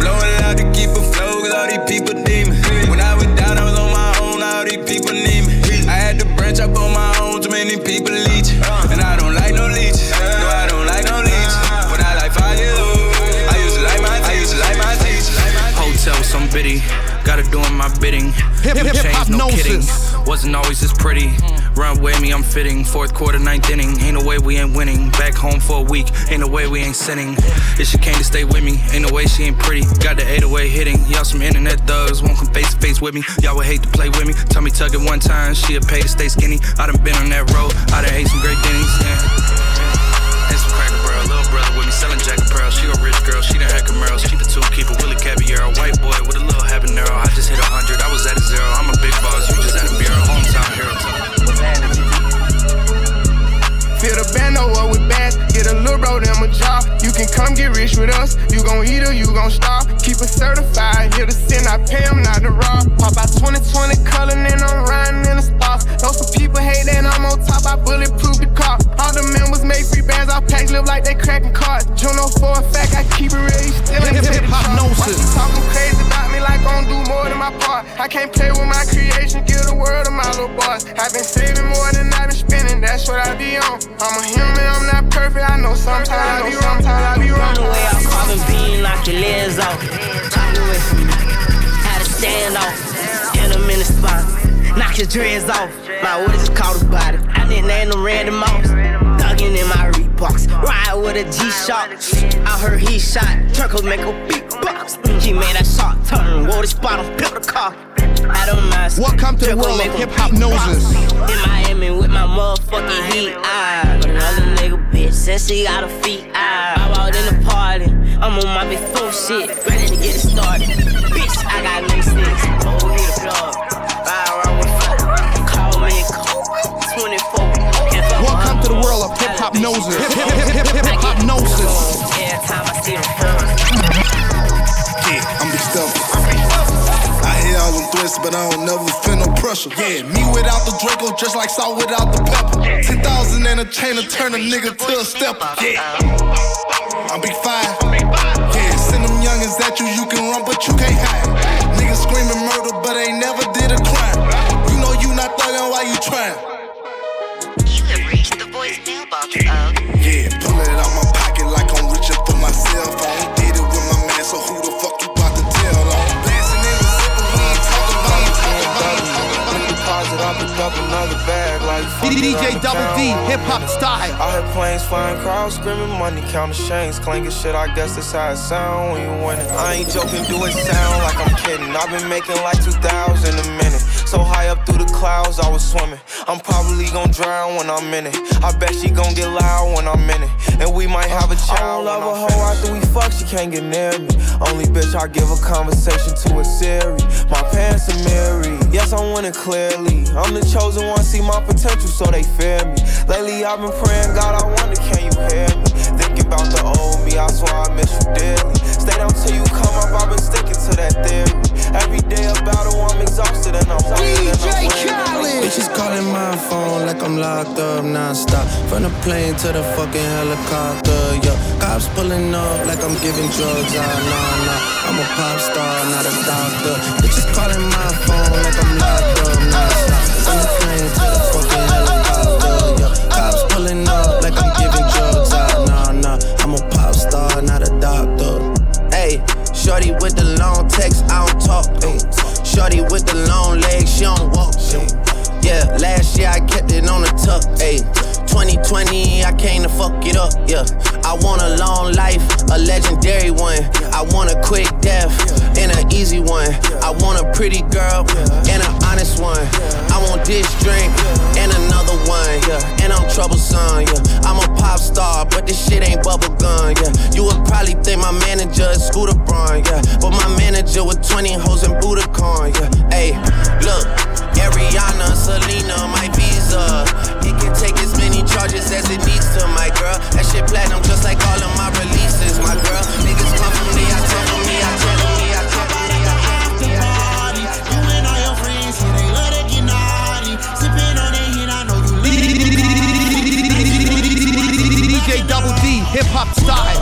Blowing loud to keep a flow, cause all these people need me. When I was down, I was on my own, all these people need me. I had to branch up on my own, too many people leech. And I don't like no leeches. No, I don't like no leeches. When I like fire, I used to like my, I used to like my teachers. Hotel, some biddy. Gotta doing my bidding. Hip, hip, hip, chains, no kidding. Wasn't always this pretty. Run with me, I'm fitting. Fourth quarter, ninth inning. Ain't no way we ain't winning. Back home for a week. Ain't no way we ain't sinning. If she came to stay with me, ain't no way she ain't pretty. Got the 808 hitting. Y'all some internet thugs. Won't come face to face with me. Y'all would hate to play with me. Tell me tug it one time. She'll pay to stay skinny. I done been on that road. I done ate some great dinners. Yeah. And some cracker eat or you gon' starve. Keep it certified, here to sin, I pay them not to rob. Pop out 2020 color, and I'm riding in the stars. Know some people hate that I'm on top, I bulletproof the car. All the members make free bands, I pack live like they cracking cards. Juno oh for a fact, I keep it real, you still ain't Hip, hip, take the shot. hypnosis. Why you talking crazy about me like I'm do more than my part? I can't play with my creation, give the world to my little boss. I've been saving more than I've been spending, what I be on. I'm a human, I'm not perfect, I know sometimes I be wrong, sometimes I be wrong. Run away, I'll call the bean, knock your legs off. Talk away from me. How to stand off. In a minute spot. Knock your dreads off. My what is called a body. I didn't name them Randy Moss. Thuggin' in my Reeboks. Ride with a G-Shock. I heard he shot. Turkle make a beatbox. He made that shot turn. Wore the spot on built a car. I don't mind. Welcome to the world of Hiphopnosis. In Miami with my motherfucking heat. I but another nigga bitch says she got a feet. I I'm out in the party. I'm on my big four shit. Ready to get it started. Bitch, I got new six. Oh, hit the. Ride around with four. Call me a 24. Welcome to the world of Hiphopnosis. Hip hop noses. Every time I see them but I don't never feel no pressure. Yeah, me without the Draco, just like salt without the pepper. 10,000 and a chain to turn a nigga to a stepper. Yeah, I'm big five. Yeah, send them youngins at you, you can up another bag like how you fuck DJ Double D, hip hop style. I heard planes flying, crowds screaming, money counting chains, clanking shit. I guess that's how it sound when you winning. I ain't joking, do it sound like I'm kidding. I've been making like 2,000 a minute. So high up through the clouds, I was swimming. I'm probably gonna drown when I'm in it. I bet she gonna get loud when I'm can't get near me. Only bitch I give a conversation to a Siri. My pants are mirrored. Yes, I'm winning clearly. I'm the chosen one, see my potential, so they fear me. Lately, I've been praying, God, I wonder, can you hear me? Thinking about the old me, I swear I miss you dearly. Stay down till you come up, I've been sticking to that theory. Every day a battle, I'm exhausted and I'm DJ Khaled. Bitches calling my phone like I'm locked up non-stop. From the plane to the fucking helicopter, yeah. Cops pulling up like I'm giving drugs, ah, nah, nah. I'm a pop star, not a doctor. Bitches calling my phone like I'm locked up non-stop. From the plane to the fucking helicopter, yeah. Cops pulling up like I'm giving drugs, ah, nah, nah. I'm a pop star, not a doctor. Hey, shorty with the long text, I don't talk. Ay. Shorty with the long legs, she don't walk. Yeah, last year I kept it on the tuck. Ayy, 2020, I came to fuck it up. Yeah, I want a long life, a legendary one. I want a quick death and an easy one. I want a pretty girl and an honest one. I want this drink and another one. Yeah, and I'm troublesome. Yeah, I'm a pop star, but this shit ain't bubble gum. Yeah, you would probably think my manager is Scooter Braun. Yeah, but my manager with 20 hoes and Budokan. Yeah, hey, look. Ariana, Selena, my visa. It can take as many charges as it needs to, my girl. That shit platinum just like all of my releases, my girl. Niggas come for me, I DJ Double D, hip hop style.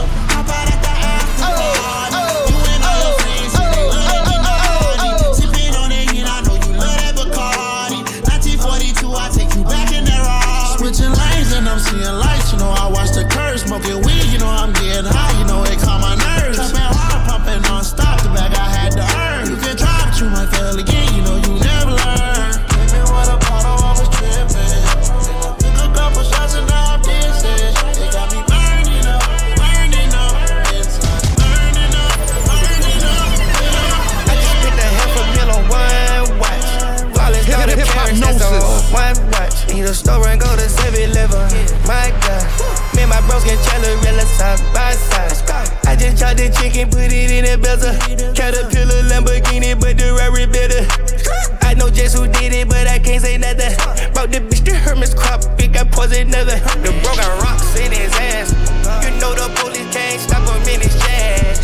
A bezel. Caterpillar Lamborghini, but the Rari better. I know just who did it, but I can't say nothing. Brought the bitch to Hermes crop, it got poison another. The bro got rocks in his ass. You know the police can't stop him in his jazz.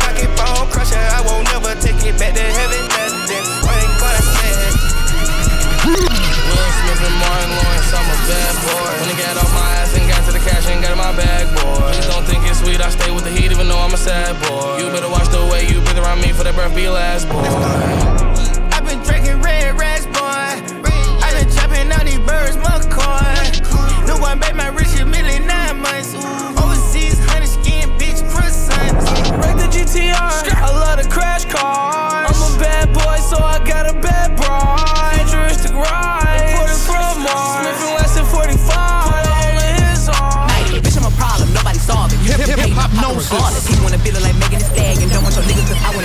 Pocket bone crusher, I won't never take it back to heaven. Nothing. God I said. Will Smith and Martin Lawrence, I'm a bad boy. When I got off my ass and got to the cash and got in my bag, boy. Please don't think it's sweet, I stay with the heat even though I'm a sad boy. Around me for that breath be last, boy. I've been drinking red rags, boy. I've been chopping out these birds, McCoy. New one, babe, my rich a million nine months. Overseas, honey skin, bitch, croissant. Break the GTR, I love the crash cars. I'm a bad boy, so I got a bad bride. Futuristic ride, imported from Mars. Smith and Wesson 45, put a hole in his arm. Hey, bitch, I'm a problem, nobody solve it. Hip, hip, hip hop knows Regardless,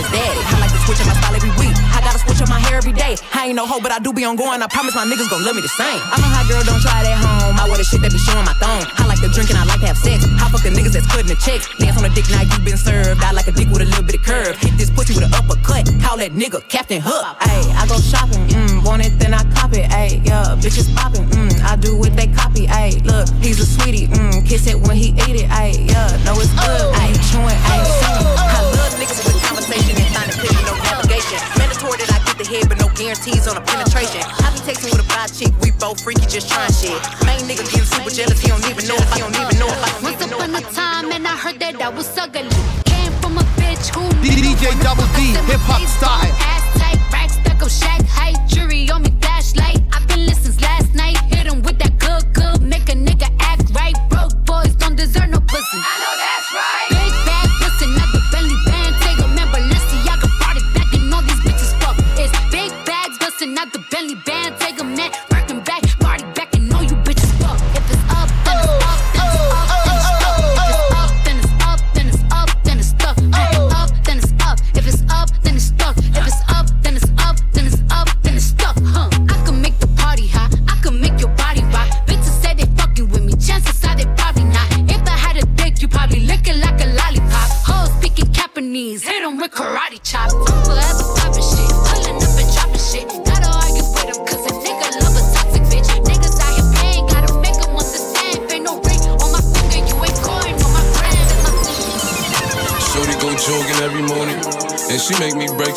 his daddy. I like to switch up my style every week. I gotta switch up my hair every day. I ain't no hoe, but I do be on going. I promise my niggas gon' love me the same. I'm a hot girl, don't try it at home. I wear the shit that be showing my thong. I like to drink and I like to have sex. I fuck the niggas that's cutting the checks. Dance on the dick, now you been served. I like a dick with a little bit of curve. Hit this pussy with an uppercut. Call that nigga Captain Hook. Ayy, I go shopping, mm, want it, then I cop it. Ayy, yeah, bitches popping, mm, I do what they copy. Ayy, look, he's a sweetie, mm, kiss it when he eat it. Ayy, yeah, know it's good. Ayy, chewing, ayy, singing. I love niggas with conversation and find a picture, no navigation. Mandatory that I get the head, but no guarantees on a penetration. I be texting with a fly chick, we both freaky, just trying shit. Main nigga getting super jealous, he don't even know if I don't even know if I don't Once even know upon a time, and I heard that I was ugly. Came from a bitch who DJ Double D, hip hop style. Ass tight, rack stuck up, shack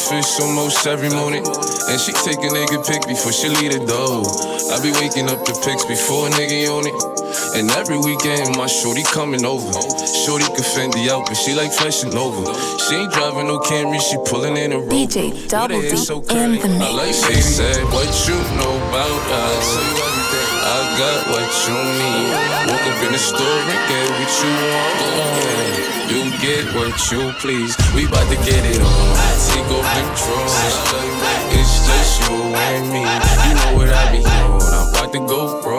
breakfast almost every morning. And she take a nigga pic before she leave the door. I be waking up the pics before a nigga on it. And every weekend, my shorty coming over. Shorty can fend the out, but she like flashing over. She ain't driving no Camry, she pulling in a rover. DJ Double D so in the I like she said, what you know about us. I got what you need. Woke up in the store and get what you want. You get what you please. We bout to get it on. Take off the drawers. It's just you and me. You know what I be on. I'm about to go pro.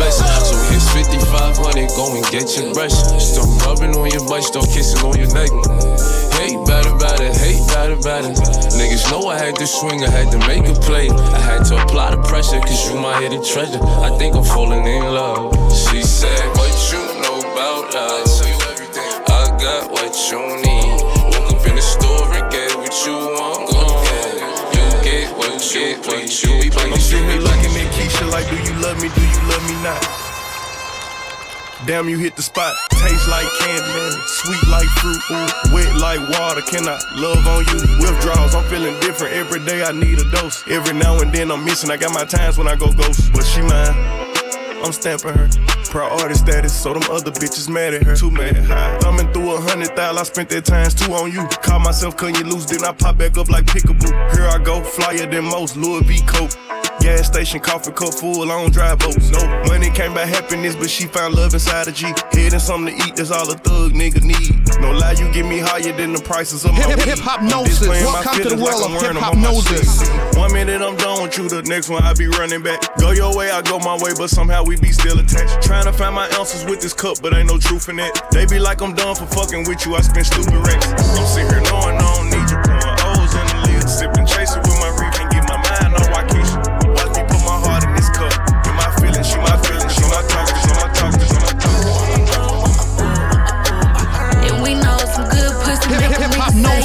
best. So here's 5500, go and get your brush. Start rubbing on your butt, start kissing on your neck. Hate about it, hate about it. Niggas know I had to swing, I had to make a play. I had to apply the pressure, cause you my hidden treasure. I think I'm falling in love. She said, What you know about us? So you everything. I got what you need. Woke up in the store and get what you want. You get what you, what you, we I'm sitting looking at Keisha like, do you love me? Do you love me not? Damn, you hit the spot. Taste like candy, sweet like fruit, ooh, wet like water. Can I love on you? Withdrawals, I'm feeling different. Every day I need a dose. Every now and then I'm missing. I got my times when I go ghost, but she mine. I'm stamping her. Priority status, so them other bitches mad at her. Too mad. Thumbing through a hundred thousand, I spent that times two on you. Caught myself cutting you loose, then I pop back up like pickaboo. Here I go, flyer than most, Louis V. Coke. Gas station, coffee cup full, I don't drive boats. No money came by happiness, but she found love inside a G. Head and something to eat, that's all a thug nigga need. No lie, you get me higher than the prices of my Hip- hip- gnosis. displaying Welcome to the world like of I'm hip-hop on my One minute I'm done with you, the next one I be running back. Go your way, I go my way, but somehow we be still attached. Trying to find my ounces with this cup, but ain't no truth in it. They be like I'm done for fucking with you, I spend stupid racks. I'm sitting here knowing I don't need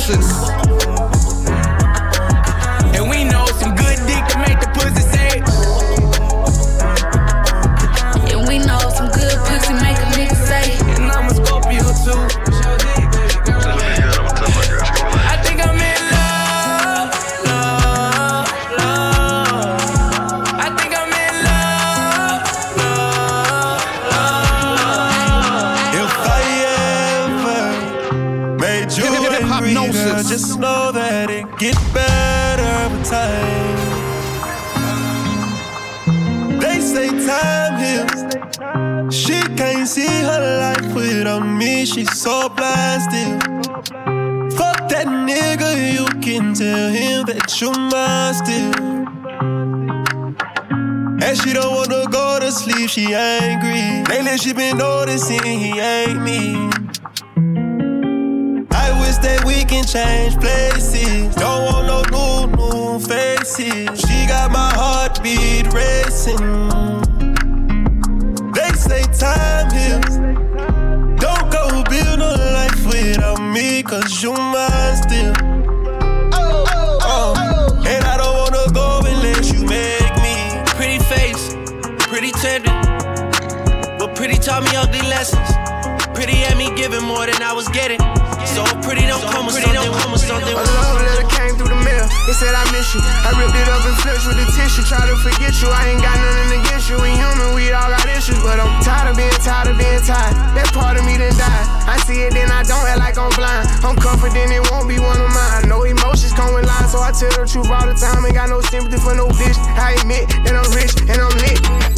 hip- So still. Fuck that nigga, you can tell him that you're mine still. And she don't wanna go to sleep, she angry. Lately she been noticing he ain't me. I wish that we can change places. Don't want no new, new faces. She got my heartbeat racing. They say time heals. Cause you mine still. Oh, oh, um, oh, and I don't wanna go unless you make me. Pretty face, pretty tender. But pretty taught me ugly lessons. Pretty had me giving more than I was getting. So pretty don't come with something, come with something. A love letter came through the mail. It said I miss you. I ripped it up and flipped with the tissue. Try to forget you. I ain't got nothing against you. We human, we all got issues. But I'm tired of being tired of being tired. That part of me done died. I see it, then I don't act like I'm blind. I'm confident it won't be one of mine. No emotions come with lies, so I tell the truth all the time. Ain't got no sympathy for no bitch. I admit that I'm rich and I'm lit.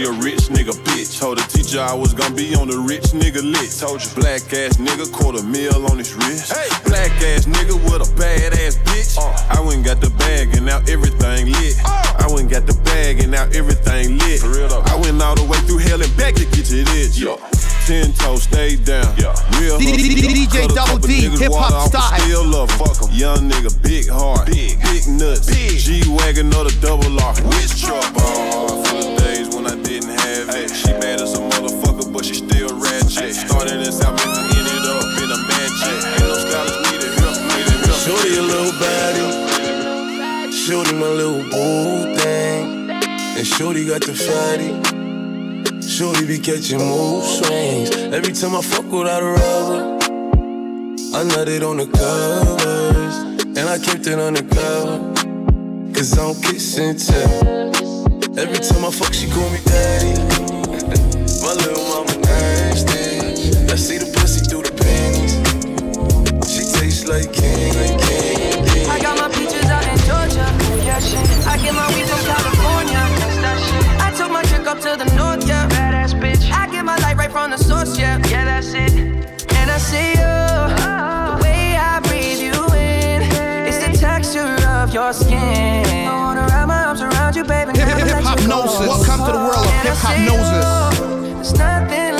She a rich nigga bitch. Told the teacher I was gonna be on the rich nigga list. Told you, black ass nigga, quarter meal on his wrist. Hey. Black ass nigga with a bad ass bitch. Uh. I went got the bag and now everything lit. Uh. I went got the bag and now everything lit. For real though. I went all the way through hell and back to get to this. Yeah. Ten toes, stay down. Yeah. Real DJ Double D, hip hop style. Still love fuck em. Young nigga, big heart, big, big nuts, big. G wagon or the double R. Which truck? My little boo thing. And Shorty got the fatty. Shorty be catching mood swings. Every time I fuck without a rubber, I nutted on the covers. And I kept it on the cover. Cause I don't kiss and tell. Every time I fuck, she call me daddy. <laughs> My little mama nasty. I see the pussy through the panties. She tastes like king, Yeah, shit. I get my weed from California. That's that shit. I took my chick up to the north, yeah Badass bitch. I get my light right from the source, yeah, yeah, that's it. And I see you, the way I breathe you in, it's the texture of your skin. I wanna wrap my arms around you, baby. Hip, hop noses. Welcome to the world of Hiphopnosis. There's nothing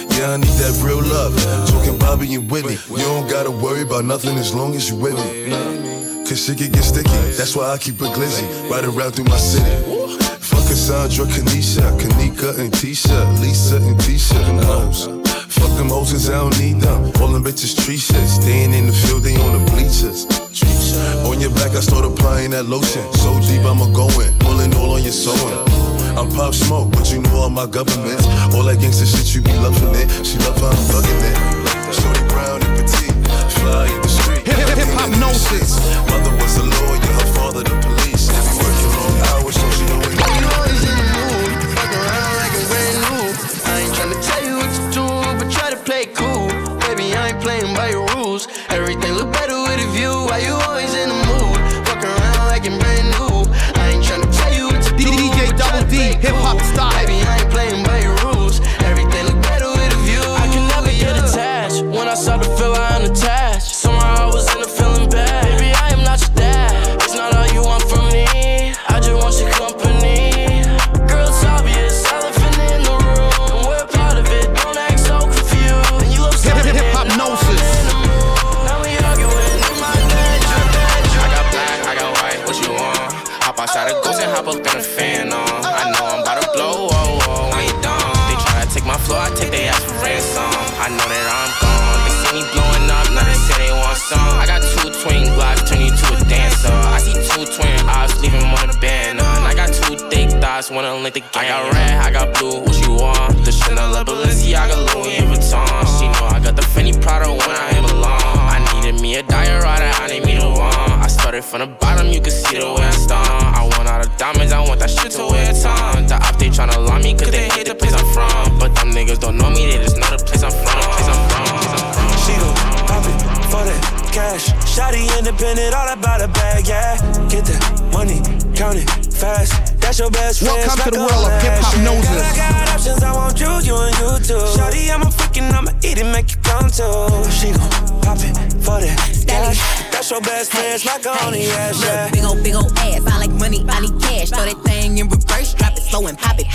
Yeah, I need that real love. Talking Bobby and Whitney. You don't gotta worry about nothing as long as you with me. Cause shit can get sticky. That's why I keep it glizzy. Right around through my city. Fuck Cassandra, Kanisha, Kanika, and Tisha, Lisa, and Tisha, and hoes. Fuck them hoes, I don't need them. All them bitches tree shit. Staying in the field, they on the bleachers. On your back, I start applying that lotion. So deep, I'ma go in, pulling all on your sewing. I'm pop smoke, but you know all my governments. All that gangsta shit, you be loving it. She love how I'm thugging it. Shorty brown and petite, fly in the street. Hip hip hip hypnosis. Mother was a lawyer, her father the police. Working long hours, so she always hip hop style. Wanna link the gang. I got red, I got blue, what you want? The Chanel, Balenciaga, Louis Vuitton. She know I got the Fendi Prada when I am alone. I needed me a diorite, I need me the one. I started from the bottom, you can see the way I start I want all the diamonds, I want that shit to wear time. The op, they tryna lie me, cause they hate the place I'm from. But them niggas don't know me, they just know the place I'm from. Place I'm from. She gon' pop it for that cash. Shotty independent, all about a bag, yeah. Get that money, count it fast. That's your best friend. Welcome to the world of Hiphopnosis. I got options, I want you, you and you too. Shorty, I'm a freaking, I'ma eat it, make you come too. She gon' pop it for that cash. That's your best friend's macaroni ass, yeah. Big ol' big ol' ass. I like money, I need cash. Throw that thing in reverse, drop it slow and pop it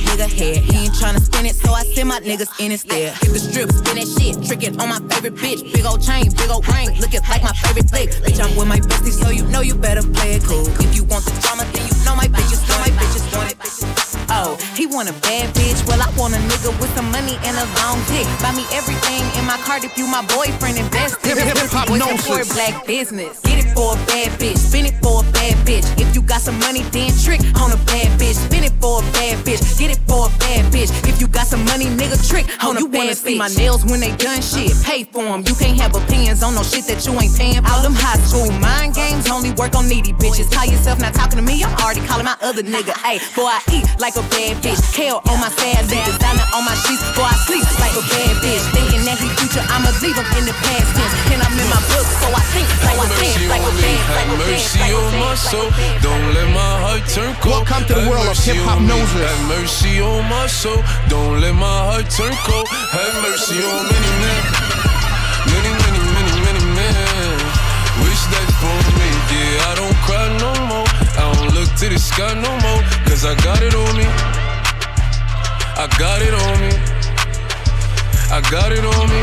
nigga head. He ain't tryna spin it, so I send my niggas in instead. Hit the strip, spin that shit, trick it on my favorite bitch. Big ol' chain, big ol' ring, looking like my favorite flick. Bitch, I'm with my bestie, so you know you better play it cool. If you want the drama, then you Oh, he want a bad bitch. Well, I want a nigga with some money and a long dick. Buy me everything in my card if you my boyfriend. Invest in it. Boys for black business. Get it for a bad bitch. Spin it for a bad bitch. If you got some money, then trick on a bad bitch. Spin it for a bad bitch. Get it for a bad bitch. If you got some money, nigga, trick on oh, a bad bitch. You wanna see my nails when they done shit? Pay for them. You can't have opinions on no shit that you ain't paying for. All them high school mind games only work on needy bitches. Call yourself not talking to me. I'm already calling my other nigga. Hey, boy, I eat like a bad bitch. Kale on my sad bitch. Designer on my sheets. Boy, I sleep like a bad bitch. Thinking that he future, I'ma leave him in the past tense. And I'm in my book, so I think like a bad, like a bad, like a bad. Mercy on my soul. Don't let my heart turn cold. Welcome to the world of Hiphopnosis. Have mercy on my soul. Don't let my heart turn cold. Have mercy on many men. Many, many, many, many men. Wish that for me. Yeah, I don't cry no more. I don't look to the sky no more. Cause I got it on me. I got it on me. I got it on me.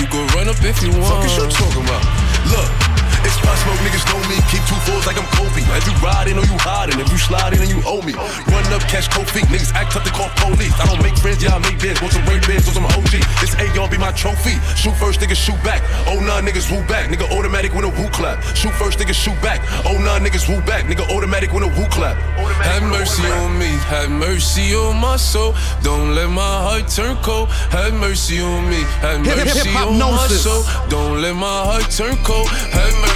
You go run up if you want. Fuck is you talking about? Look. It's Pop Smoke, niggas know me. Keep two fours like I'm Kobe. If you riding or you hiding, if you sliding and you owe me. Run up, catch cold feet. Niggas act tough to call police. I don't make friends, yeah, I make bids. Want some rape bids, want some OG. This A y'all be my trophy. Shoot first, niggas shoot back. Oh nah, niggas woo back. Nigga automatic when a woo clap. Shoot first, niggas shoot back. Oh nah, niggas woo back. Nigga automatic when a woo clap. Have mercy on me. Have mercy on my soul. Don't let my heart turn cold. Have mercy on me. Have mercy on my soul. Don't let my heart turn cold. Have mercy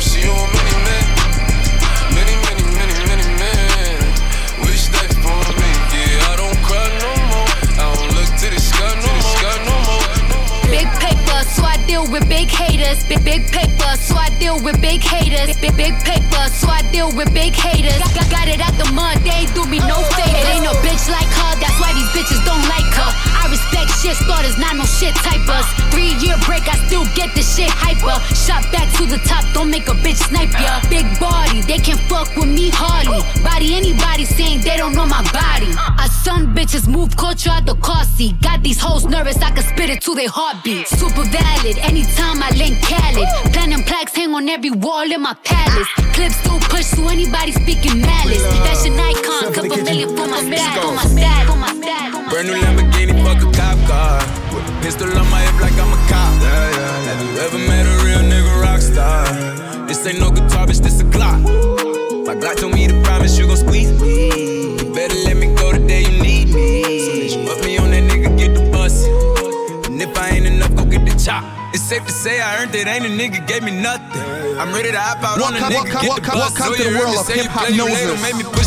I don't cry no more. I don't look to the sky no more. Big paper, so I deal with big haters. Big paper, so I deal with big haters. Big paper, so I deal with big haters. Got, got it out the mud, they do me no favor. Ain't no bitch like her, that's why these bitches don't like her. I respect shit starters, not no shit typers. Three year break, I still get the shit hyper. Shot back to the top, don't make a bitch snipe ya. Big body, they can fuck with me hardly. Body anybody saying they don't know my body. I son bitches move culture out the car seat. Got these hoes nervous, I can spit it to their heartbeat. Super valid, anytime I link Khaled. Platinum plaques hang on every wall in my palace. Clips still push to anybody speaking malice. Fashion icon, couple million for my style, for my style, for my style. Brand new Lamborghini, fuck a cop car. With a pistol on my hip like I'm a cop. Yeah, yeah, Have you ever met a real nigga rock star? This ain't no guitar, bitch, this a Glock. My Glock told me to promise you gon' squeeze me. You better let me go the day you need me. Put me on that nigga, get the bus. And if I ain't enough, go get the chop. It's safe to say I earned it, ain't a nigga gave me nothing. I'm ready to hop out welcome, on a nigga, welcome, get welcome, the bus. welcome so to the world of hip-hop play, you later, noses. Made me push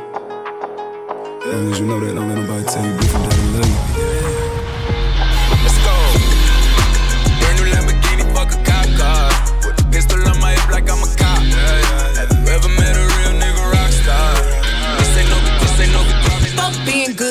As long as you know that, don't let nobody tell you different that they love you. Let's go. Brand new Lamborghini, fuck a cop car. With a pistol on my hip like I'm a cop. Have you ever met a real nigga rock star? This ain't no, this ain't no guitar. Fuck being good,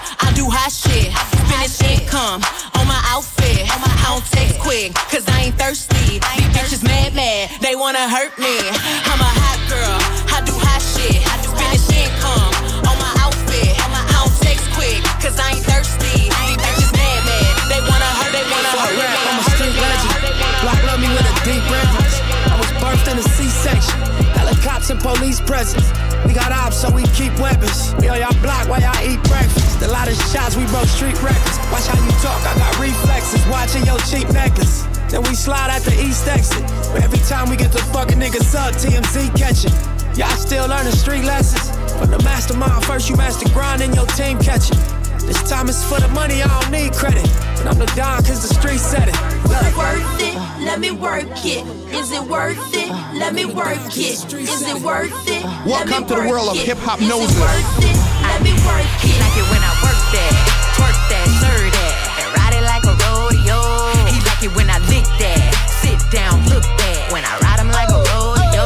I do hot shit. Finish income on my outfit. I don't text quick, cause I ain't thirsty. These bitches mad, mad, they wanna hurt me. I'm a hot girl, I do hot shit. Finish income on my outfit. I don't text quick, cause I ain't thirsty. These bitches mad, mad, they wanna hurt, they wanna hurt, they I'm a street legend. Block love me with a deep reverence. I was birthed in a C-section. Helicopters and police presence. We got ops, so we keep weapons. We on y'all block while y'all eat breakfast. A lot of shots, we broke street records. Watch how you talk, I got reflexes. Watching your cheap necklace. Then we slide at the east exit. But every time we get the fucking niggas up, TMZ catching. Y'all still learning street lessons. From the mastermind, first you master grind and your team catching. This time is for the money, I don't need credit. And I'm the Don cause the street said it. Look. Worth it, let me work it. Is it worth it? Let me work it. Is it worth it? Welcome to the world of Hiphopnosis. Let me work it. Like it when I work that, twerk that, serve that, and ride it like a rodeo. He like it when I lick that, sit down, look that. When I ride him like a rodeo,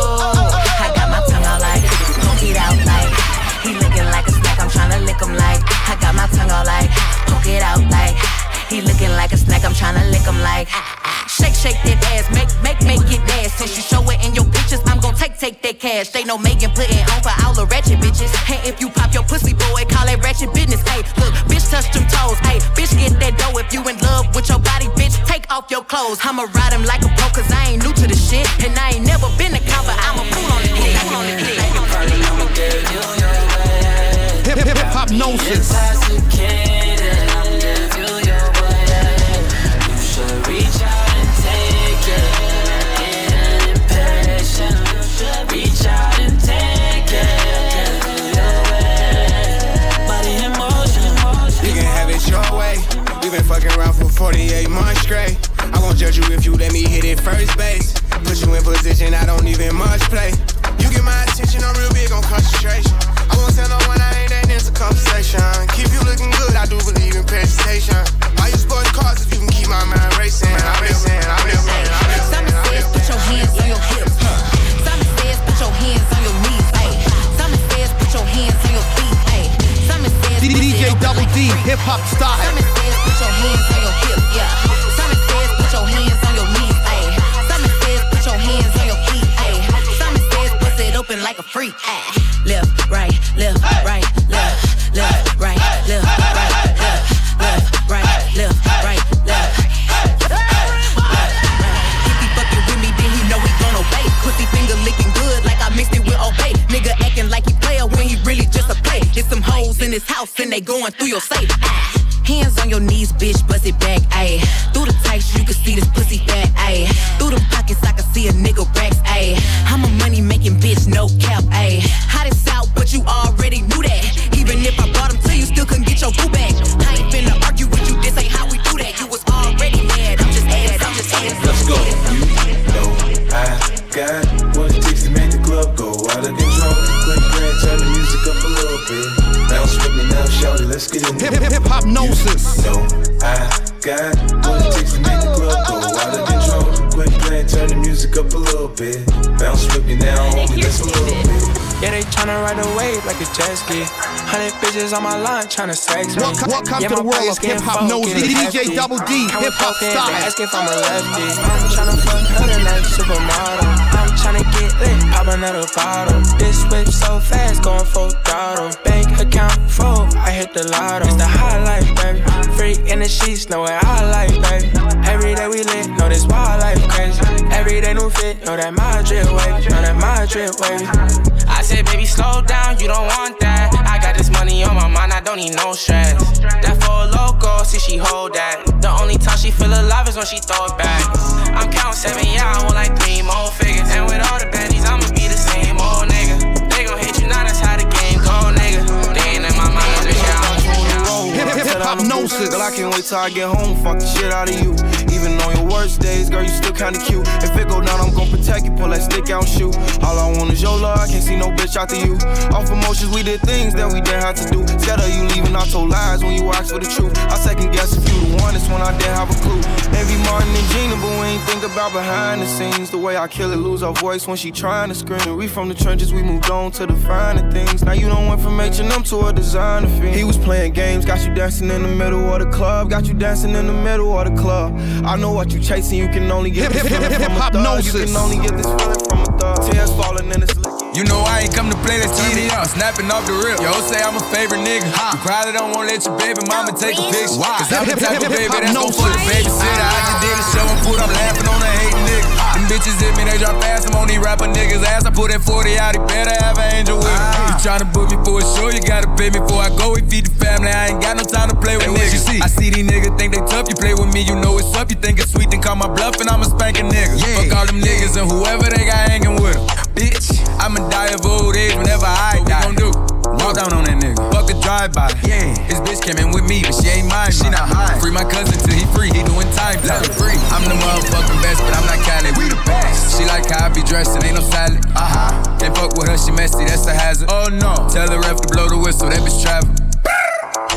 I got my tongue out like, poke it out like. He looking like a snack, I'm trying to lick him like. I got my tongue out like, poke it out like. He looking like a snack, I'm trying to lick him like. Ah, ah, ah. Shake, shake that ass, make, make, make it dance. Since you show it in your pictures, I'm gon' take, take that cash. They know Megan putting on for all the ratchet bitches. Hey, if you pop your pussy, boy, call it ratchet business. Hey, look, bitch, touch them toes. Hey, bitch, get that dough if you in love with your body, bitch. Take off your clothes. I'ma ride him like a pro, cause I ain't new to the shit. And I ain't never been a cop, but I'm a fool on the clip. Hip, hip, Hiphopnosis. 48 months straight. I won't judge you if you let me hit it first base. Put you in position I don't even much play. You get my attention, I'm real big on concentration. I won't tell no one I ain't that into conversation. Keep you looking good, I do believe in presentation. Why you sporting cars if you can keep my mind racing? I'm racing, I'm racing, I'm racing. Simon says, put your hands on your hips. Simon says, put your hands on your knees. Ay. Simon says, put your hands on your feet. DJ Double D, hip hop style. Simon says, put your hands on your hips. Yeah. Simon says, put your hands on your knees. Ay. Simon says, put your hands on your feet. Ay. Simon says, bust it open like a freak. Ay. Left, right, left, right, some hoes in his house and they going through your safe. Hands on your knees, bitch, bust it back, ayy. Through the tights, you can see this pussy fat, ayy. Through them pockets, I can see a nigga racks, ayy. I'm a money making bitch, no cap, ayy. As out, but you already knew that. Even if I brought him to you, still couldn't get your boo back. Hip, hip, Hiphopnosis. No, I got what it takes to make the club go out of control. Quick grand, turn the music up a little bit. Bounce with me now, homie, let's a little bit. Yeah, they tryna ride a wave like a jet ski. Hundred bitches on my line tryna sex me. Welcome, welcome yeah, to the my world of hip hop full, noses. DJ. Double D, hip hop style. They ask if I'm a lefty. I'm tryna fuck her tonight, supermodel. I'm tryna get lit, pop another bottle. This whip so fast, going full throttle. Bank account full, I hit the lotto. It's the high life, baby. Freak in the sheets, know what I like, baby. Every day we lit, know this wild life crazy. Every day new fit, know that my drip wavy, know that my drip wavy. I said, baby, slow down, you don't want that. I got this money on my mind, I don't need no stress. That for loco, see she hold that. The only time she feel alive is when she throw it back. I'm counting seven, yeah, I want like three more figures. And with all the bandies, Gnosis. Girl, I can't wait till I get home, fuck the shit out of you. Even on your worst days, girl, you still kinda cute. If it go down, I'm gon' protect you, pull that stick out shoot. All I want is your love, I can't see no bitch after you. Off emotions, we did things that we didn't have to do. Instead of you leaving, I told lies when you asked for the truth. I second guess if you the one, it's when I didn't have a clue. Envy Martin and Gina, but we ain't think about behind the scenes. The way I kill it, lose our voice when she trying to scream. We from the trenches, we moved on to the finer things. Now you don't went from H&M to a designer fiend. He was playing games, got you dancing in the middle of the club, got you dancing in the middle of the club. I know what you chasing, you can only get Hip, this hip, hip, from hip, a hop thug. You can only get this feeling from a thug. Tears falling in his You know I ain't come to play, let's get it up. Snapping off the rip. Yo, say I'm a favorite nigga. You probably don't wanna let your baby mama take a picture. Cause I'm the type of baby that's gon' put a babysitter. I just did a show and put up laughing on a hating nigga. Bitches hit me, they drop fast. I'm on these rapper niggas' ass. I put that 40 out, he better have an angel with him. You tryna book me for a show, you gotta pay me before I go. We feed the family, I ain't got no time to play with niggas. See? I see these niggas think they tough, you play with me, you know it's up. You think it's sweet, then call my bluff and I'ma spank a spanking nigga. Fuck all them niggas and whoever they got hanging with them. Bitch, I'ma die of old age whenever I die. What we gon' do? Down on that nigga. Fuck a drive-by. Yeah, this bitch came in with me, but she ain't mine. She not high. Free my cousin till he free, he doing time. Let him free. I'm the motherfucking best, but I'm not Cali. We the best. She like how I be dressed and ain't no salad. Uh huh. Can't fuck with her, she messy, that's a hazard. Oh no. Tell the ref to blow the whistle, that bitch travel.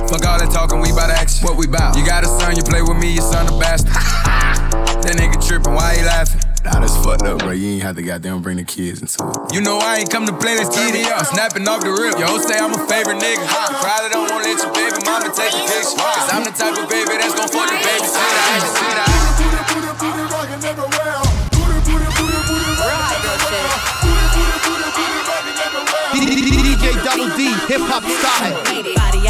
Fuck all that talking, we bout action. What we bout? You got a son, you play with me, your son a bastard. <laughs> that nigga tripping, why he laughing? Nah, that's fucked up, bro. You ain't have to goddamn bring the kids into it. You know I ain't come to play this TV. I'm snapping off the rip. Yo, say I'm a favorite nigga. Probably don't wanna let your baby mama take a picture. Cause I'm the type of baby that's gon' fuck the baby. See that? See that? DJ Double D, hip hop style. Body,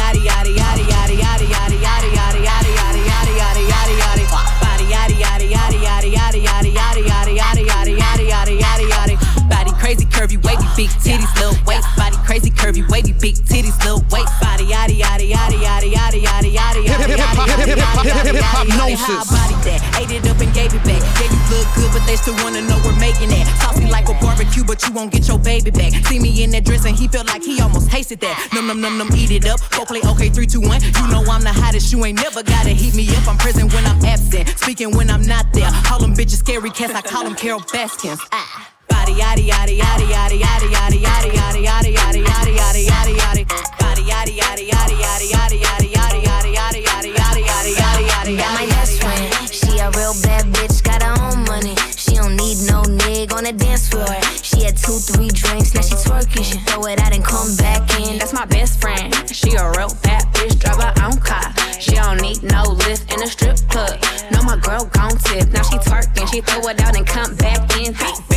curvy, wavy, big titties, little waist. Body crazy, curvy, wavy, big titties, little waist. Body, yaddy, yaddy, yaddy, yaddy, yaddy, yaddy, yaddy, yaddy, yaddy, yaddy, How I body that, ate it up and gave it back. Yeah, you look good, but they still wanna know we're making that. Saucy like a barbecue, but you won't get your baby back. See me in that dress and he felt like he almost tasted that. Num num num num, eat it up. Go play okay, three, two, one. You know I'm the hottest. You ain't never gotta heat me up. I'm present when I'm absent, speaking when I'm not there. Call them bitches scary cats. I call them Carole Baskins. Ah. Body yaddy yaddy yaddy yaddy yaddy yaddy yaddy yaddy yaddy yaddy yaddy yaddy yaddy yaddy. Body yaddy yaddy yaddy yaddy yaddy yaddy yaddy yaddy yaddy yaddy yaddy yaddy yaddy yaddy. Got my best friend. She a real bad bitch, got her own money. She don't need no nigga on the dance floor. She had two, three drinks, now she twerking. She throw it out and come back in. That's my best friend. She a real bad bitch, drive her own car. She don't need no lift in a strip club. No, my girl gon' tip. Now she twerking, she throw it out and come back in. Beep, beep.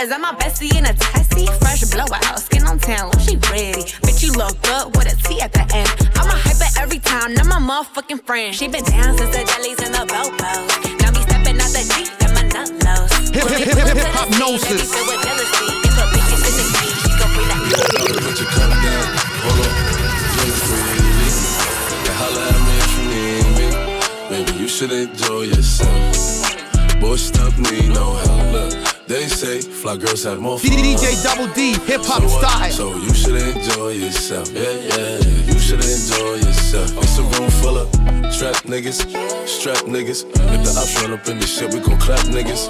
Is that my bestie in a taxi? Fresh blowout, skin on town, she ready. Bitch, you look good with a T at the end. I'm a hyper every time, not my motherfucking friend. She been down since the jellies and the bobos. Now me stepping out the Jeep and my nut lows. Hip hip hip Hiphopnosis. Filled with jealousy. If a bitch is in the G, she gon' bring that. Put your cup down, hold up, drink freely. Yeah, holla at me if you need me. Maybe you should enjoy yourself. Boy, stop need no help. Look, they say fly girls have more fun. DJ Double D, hip hop so, uh, style. So you should enjoy yourself. Yeah, yeah, you should enjoy yourself. It's a room full of trap niggas, strap niggas. If the ops run up in this shit, we gon' clap niggas.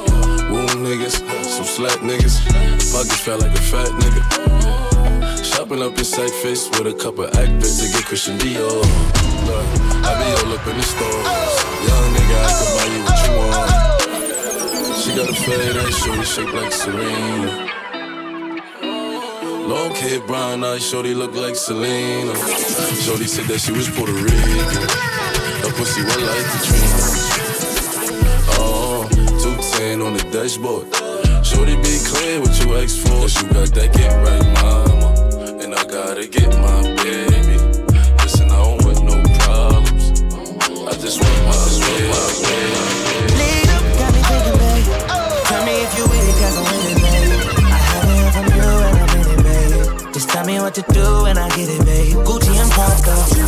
Wound niggas, some slack niggas. Pockets felt like a fat nigga. Shopping up in sight face with a couple actors to get Christian Dior. Look, I be all up in the stores. Young nigga, I can buy you what you want. She got a fade ass shorty shaped like Serena. Long hair, brown eyes, shorty look like Selena. Shorty said that she was Puerto Rican. Her pussy wet like Katrina. Uh-huh, oh, 210 on the dashboard. Shorty be clear what you asked for. Cause you got that get right, mama. And I gotta get my baby. What to do and I get it, babe. Gucci and Prada.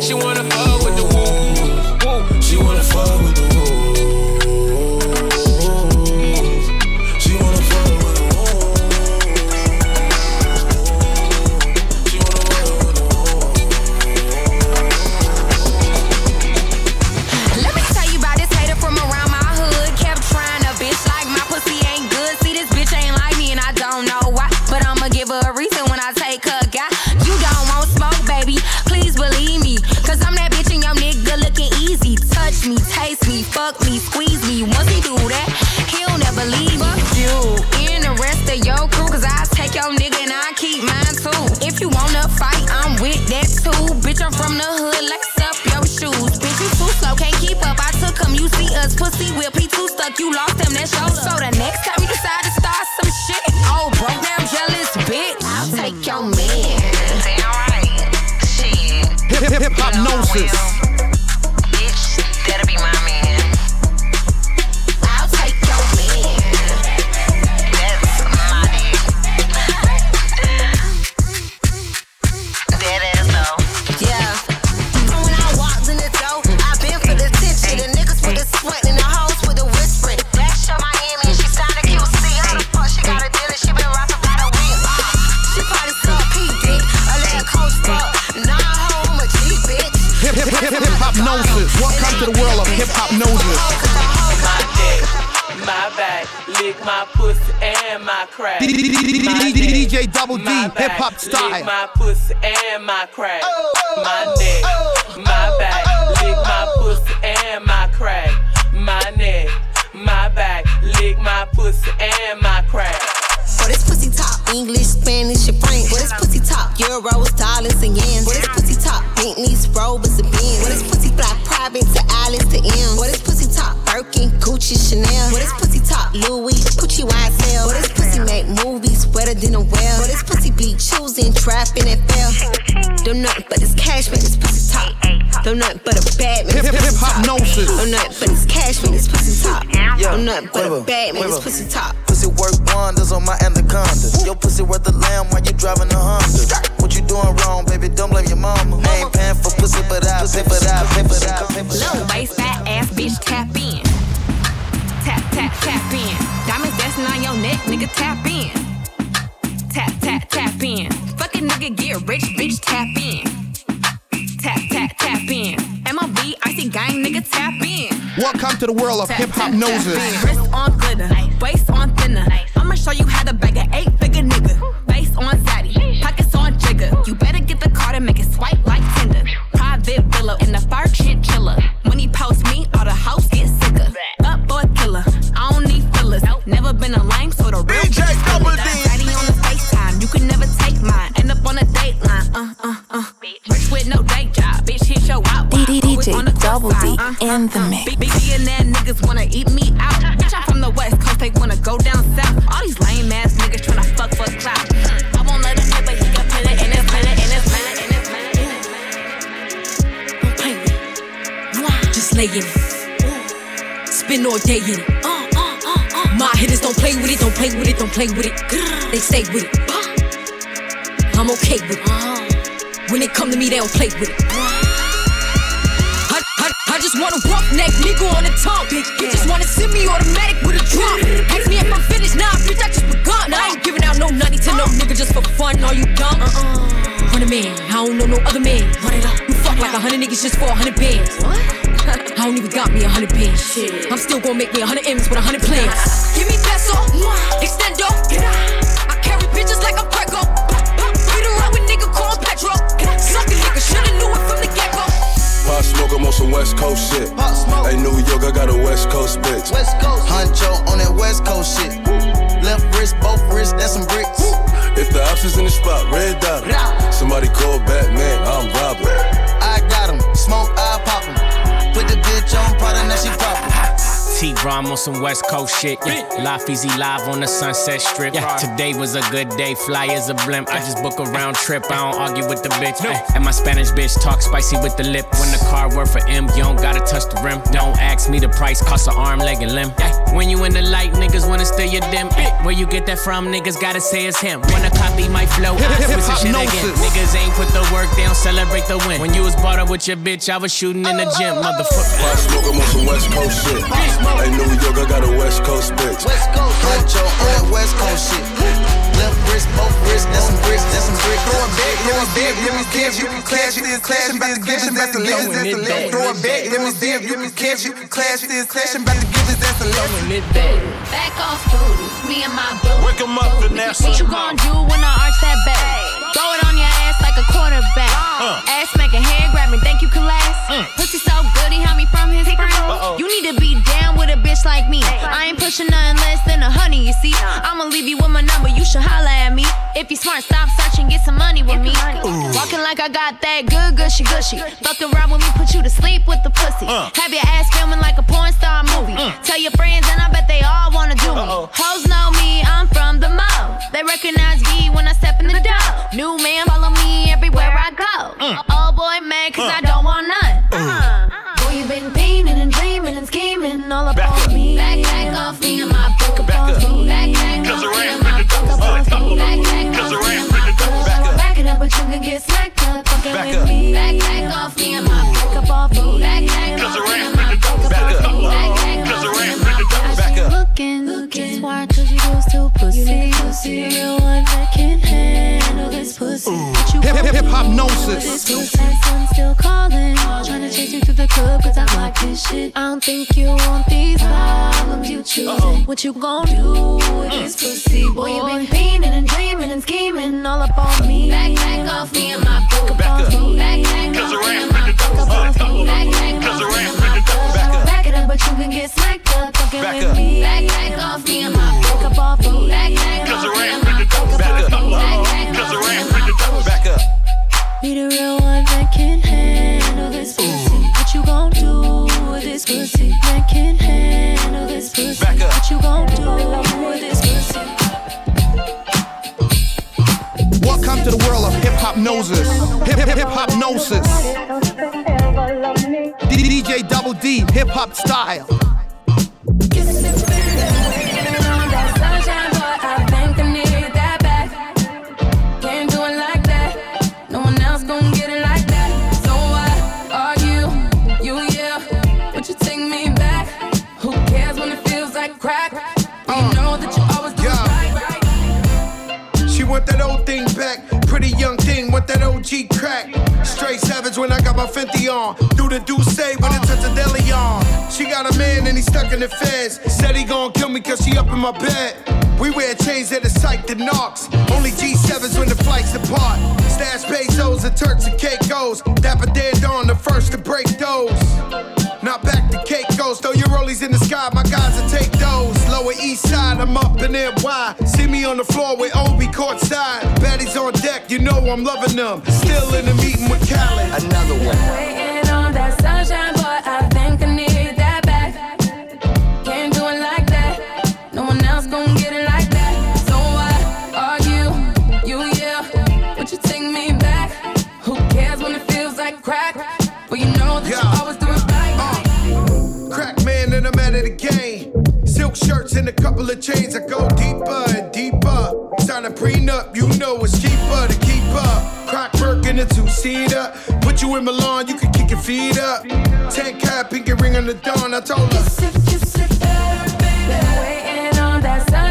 She wanna fuck you lost him, that's your So the next time you decide to start some shit, oh, broke down, jealous bitch. I'll take your man. Damn right. Shit. Hip hip hip hop hip back, hop Lick style. my pussy and my crack. My neck, my back, lick my pussy and my crack. My neck, my back, lick my pussy and my crack. For this pussy talk, English, Spanish, and French. For this pussy talk, euros, dollars, and yens. For this pussy talk, Bentleys, Rovers, and Benz. For this pussy fly private to Alice to M. For this pussy talk, Birkin, Gucci, Chanel. For this pussy talk, Louis, Gucci, YSL. For this pussy make movies wetter than a well. For this pussy be choosing, trapping, and fail. Don't nothing but this cash, man, this pussy talk. Don't nothing but a bad man, Hip- hip- hip-hop talk. gnosis. Don't nothing but this cash, man, this pussy talk. Yeah, Don't nothing but a quiver, bad man, this pussy talk. Pussy work wonders on my anaconda. Your pussy worth a lamb while you driving a Honda. What you doing wrong, baby? Don't blame your mama. I ain't paying for pussy, but I pay for that, pay for that, pay for that. Little waist, fat ass bitch, tap in. Tap, tap, tap in. Diamonds dancing on your neck, nigga, tap in. Tap, tap, tap in. Fucking nigga, get rich, bitch, tap in. Tap, tap, tap in. MLB, icy gang, nigga, tap in. Welcome to the world of Tap, hip hop tap, tap Wrist on glitter, waist on thinner. I'ma show you how to bag an eight figure nigga. Face on zaddy, pockets on jigger. You better get the card and make it swipe like Tinder. Private villa in the fur chinchilla. Never been a lame, so the real DJ Double. D. Daddy on the FaceTime, you can never take mine. End up on a dateline, uh, uh, uh. Rich with no day job, bitch hit your out. DJ Double D in the mix. Big billionaire niggas wanna eat me out. Bitch, I'm from the west coast, they wanna go down south. All these lame ass niggas tryna fuck for clout. I won't let him hit, but he can put it in his minute, in his minute, in his minute. Don't play with it. Just lay in it. Spend all day in it. My hitters don't play with it, don't play with it, don't play with it. They stay with it. I'm okay with it. Uh-huh. When they come to me, they don't play with it. Just want a rough neck nigga on the tongue. You just wanna send me automatic with a drum. Ask me if I'm finished, nah, bitch, I just begun. I ain't giving out no nutty to no nigga just for fun. Are you dumb? Uh-uh. Hundred man, I don't know no other man. Run it up. You fuck like a hundred niggas just for a hundred bands. What? <laughs> I don't even got me a hundred bands. Shit, I'm still gonna make me a hundred M's with a hundred plans. Give me peso, extendo. Smoke shit. Pop Smoke. Hey, New York, I got a West Coast bitch. West Coast. Huncho on that West Coast shit. Left wrist, both wrists, that's some bricks. If the options in the spot, red dot. Somebody call Batman, I'm robbing. I got him, smoke, I pop him. Put the bitch on product, now she poppin'. T Rom on some West Coast shit. Yeah. Life easy live on the Sunset Strip. Yeah. Today was a good day, fly as a blimp. I just book a round trip, I don't argue with the bitch. No. And my Spanish bitch talk spicy with the lip. When the car work for M, you don't gotta touch the rim. Don't ask me the price, cost an arm, leg, and limb. When you in the light, niggas wanna steal your dim. Where you get that from, niggas gotta say it's him. Wanna copy my flow, I switch the shit again. Niggas ain't put the work down, celebrate the win. When you was bought up with your bitch, I was shooting in the gym, motherfucker. I smoke 'em on some West Coast shit. Hey, New York, I got a West Coast bitch. West Coast, Huncho on that West Coast shit. Left wrist, both wrists, that's some bricks, that's some bricks. Throw it back, let me see if you can catch you can clash this, clashing about to give us that's the levels, that's the levels. Throw it back, let me see if you can catch you can clash this, clashing about to give us that's the levels. Back off, booty. Me and my boo. Wake 'em up, Vanessa. What you gonna do when I arch that back? Throw it on your ass like a quarterback. Uh. Ass smacking, hair grabbing, think you can last? Pussy so good, he helped me from his friends. Uh-oh. You need to be down with a bitch like me. I ain't pushing nothing less than a honey, you see. I'ma leave you with my number, you should holla at me. If you smart, stop searching, get some money with me. Walking like I got that good gushy gushy. Fuck around with me, put you to sleep with the pussy. Uh. Have your ass filming like a porn star movie. Tell your friends, and I bet they all wanna do me. Hoes know me, I'm from the mall. They recognize me when I step in the door. New man, follow me everywhere I go. Oh boy, mad, cause mm. I don't want none. Mm. Uh-huh. Boy, you been painting and dreaming and scheming all up on me. Back, back off me and my book Back up. Back, back off the me and my book do- Back, back off me and my book Back up. Back it up, but you can get smacked up. Fucking Back with up. me. Back, back off me and my book up off me. Back, back Cause the off me rap and my finna do- book Back up up. off me. Back, back Cause the off me rap and my finna do- book Back up. Looking, looking smart you goes to pussy. pussy. Real one that can handle this pussy. Hip hip hip hop This gnosis. pussy, son still calling. Trying to chase you through the club cause I like this shit. I don't think you want these problems you choosing. What you gon' do with this mm. pussy, boy? You been fiending and dreaming and scheming all up on me. Back, back off me and my book Back up. me. Back, back Cause the off me rap and my finna do- book Back up. me. Back, back Cause the off me rap and my finna do- book Back up. Back it up, but you can get smacked up. Fucking Back with up. me. Back, back off me and my book up off me. Back, back Cause the off me rap and my finna do- book Back up up. me. Back, back Cause the off me rap and my finna do- book Back up. be the real one that can handle this pussy. What you gon' do with this pussy? That can handle this pussy. Back up. What you gon' do with this pussy? Welcome to the world of Hiphopnosis. Hip hip Hiphopnosis. DJ Double D, hip hop style. Can't that OG crack. Straight savage when I got my Fenty on. Do the do say when it touch a deli on. She got a man and he stuck in the feds. Said he gon' kill me cause she up in my bed. We wear chains that are psyched to knocks. Only G7s when the flights depart. Stash pesos and Turks and Caicos. Dapper dead on the first to break those. Not back to Caicos, throw your rollies in the sky, my guys take those. Lower east side, I'm up in NY. See me on the floor with Obi courtside. Baddies on deck, you know I'm loving them. Still in the meeting with Khaled. Another one. Waiting on that sunshine, boy, I think I need that back. Can't do it like that. No one else gon' get it like that. So why argue? You, yeah. Would you take me back? Who cares when it feels like crack? Well, you know that you always do it right. Uh, crack man and I'm out of the game silk shirts and a couple of chains that go deeper and deeper. Sign a prenup, you know it's cheaper to keep up. Crack work in a two-seater. Put you in Milan, you can kick your feet up. Ten cap, pinky ring on the dawn, I told her. Kiss it. Been waiting on that.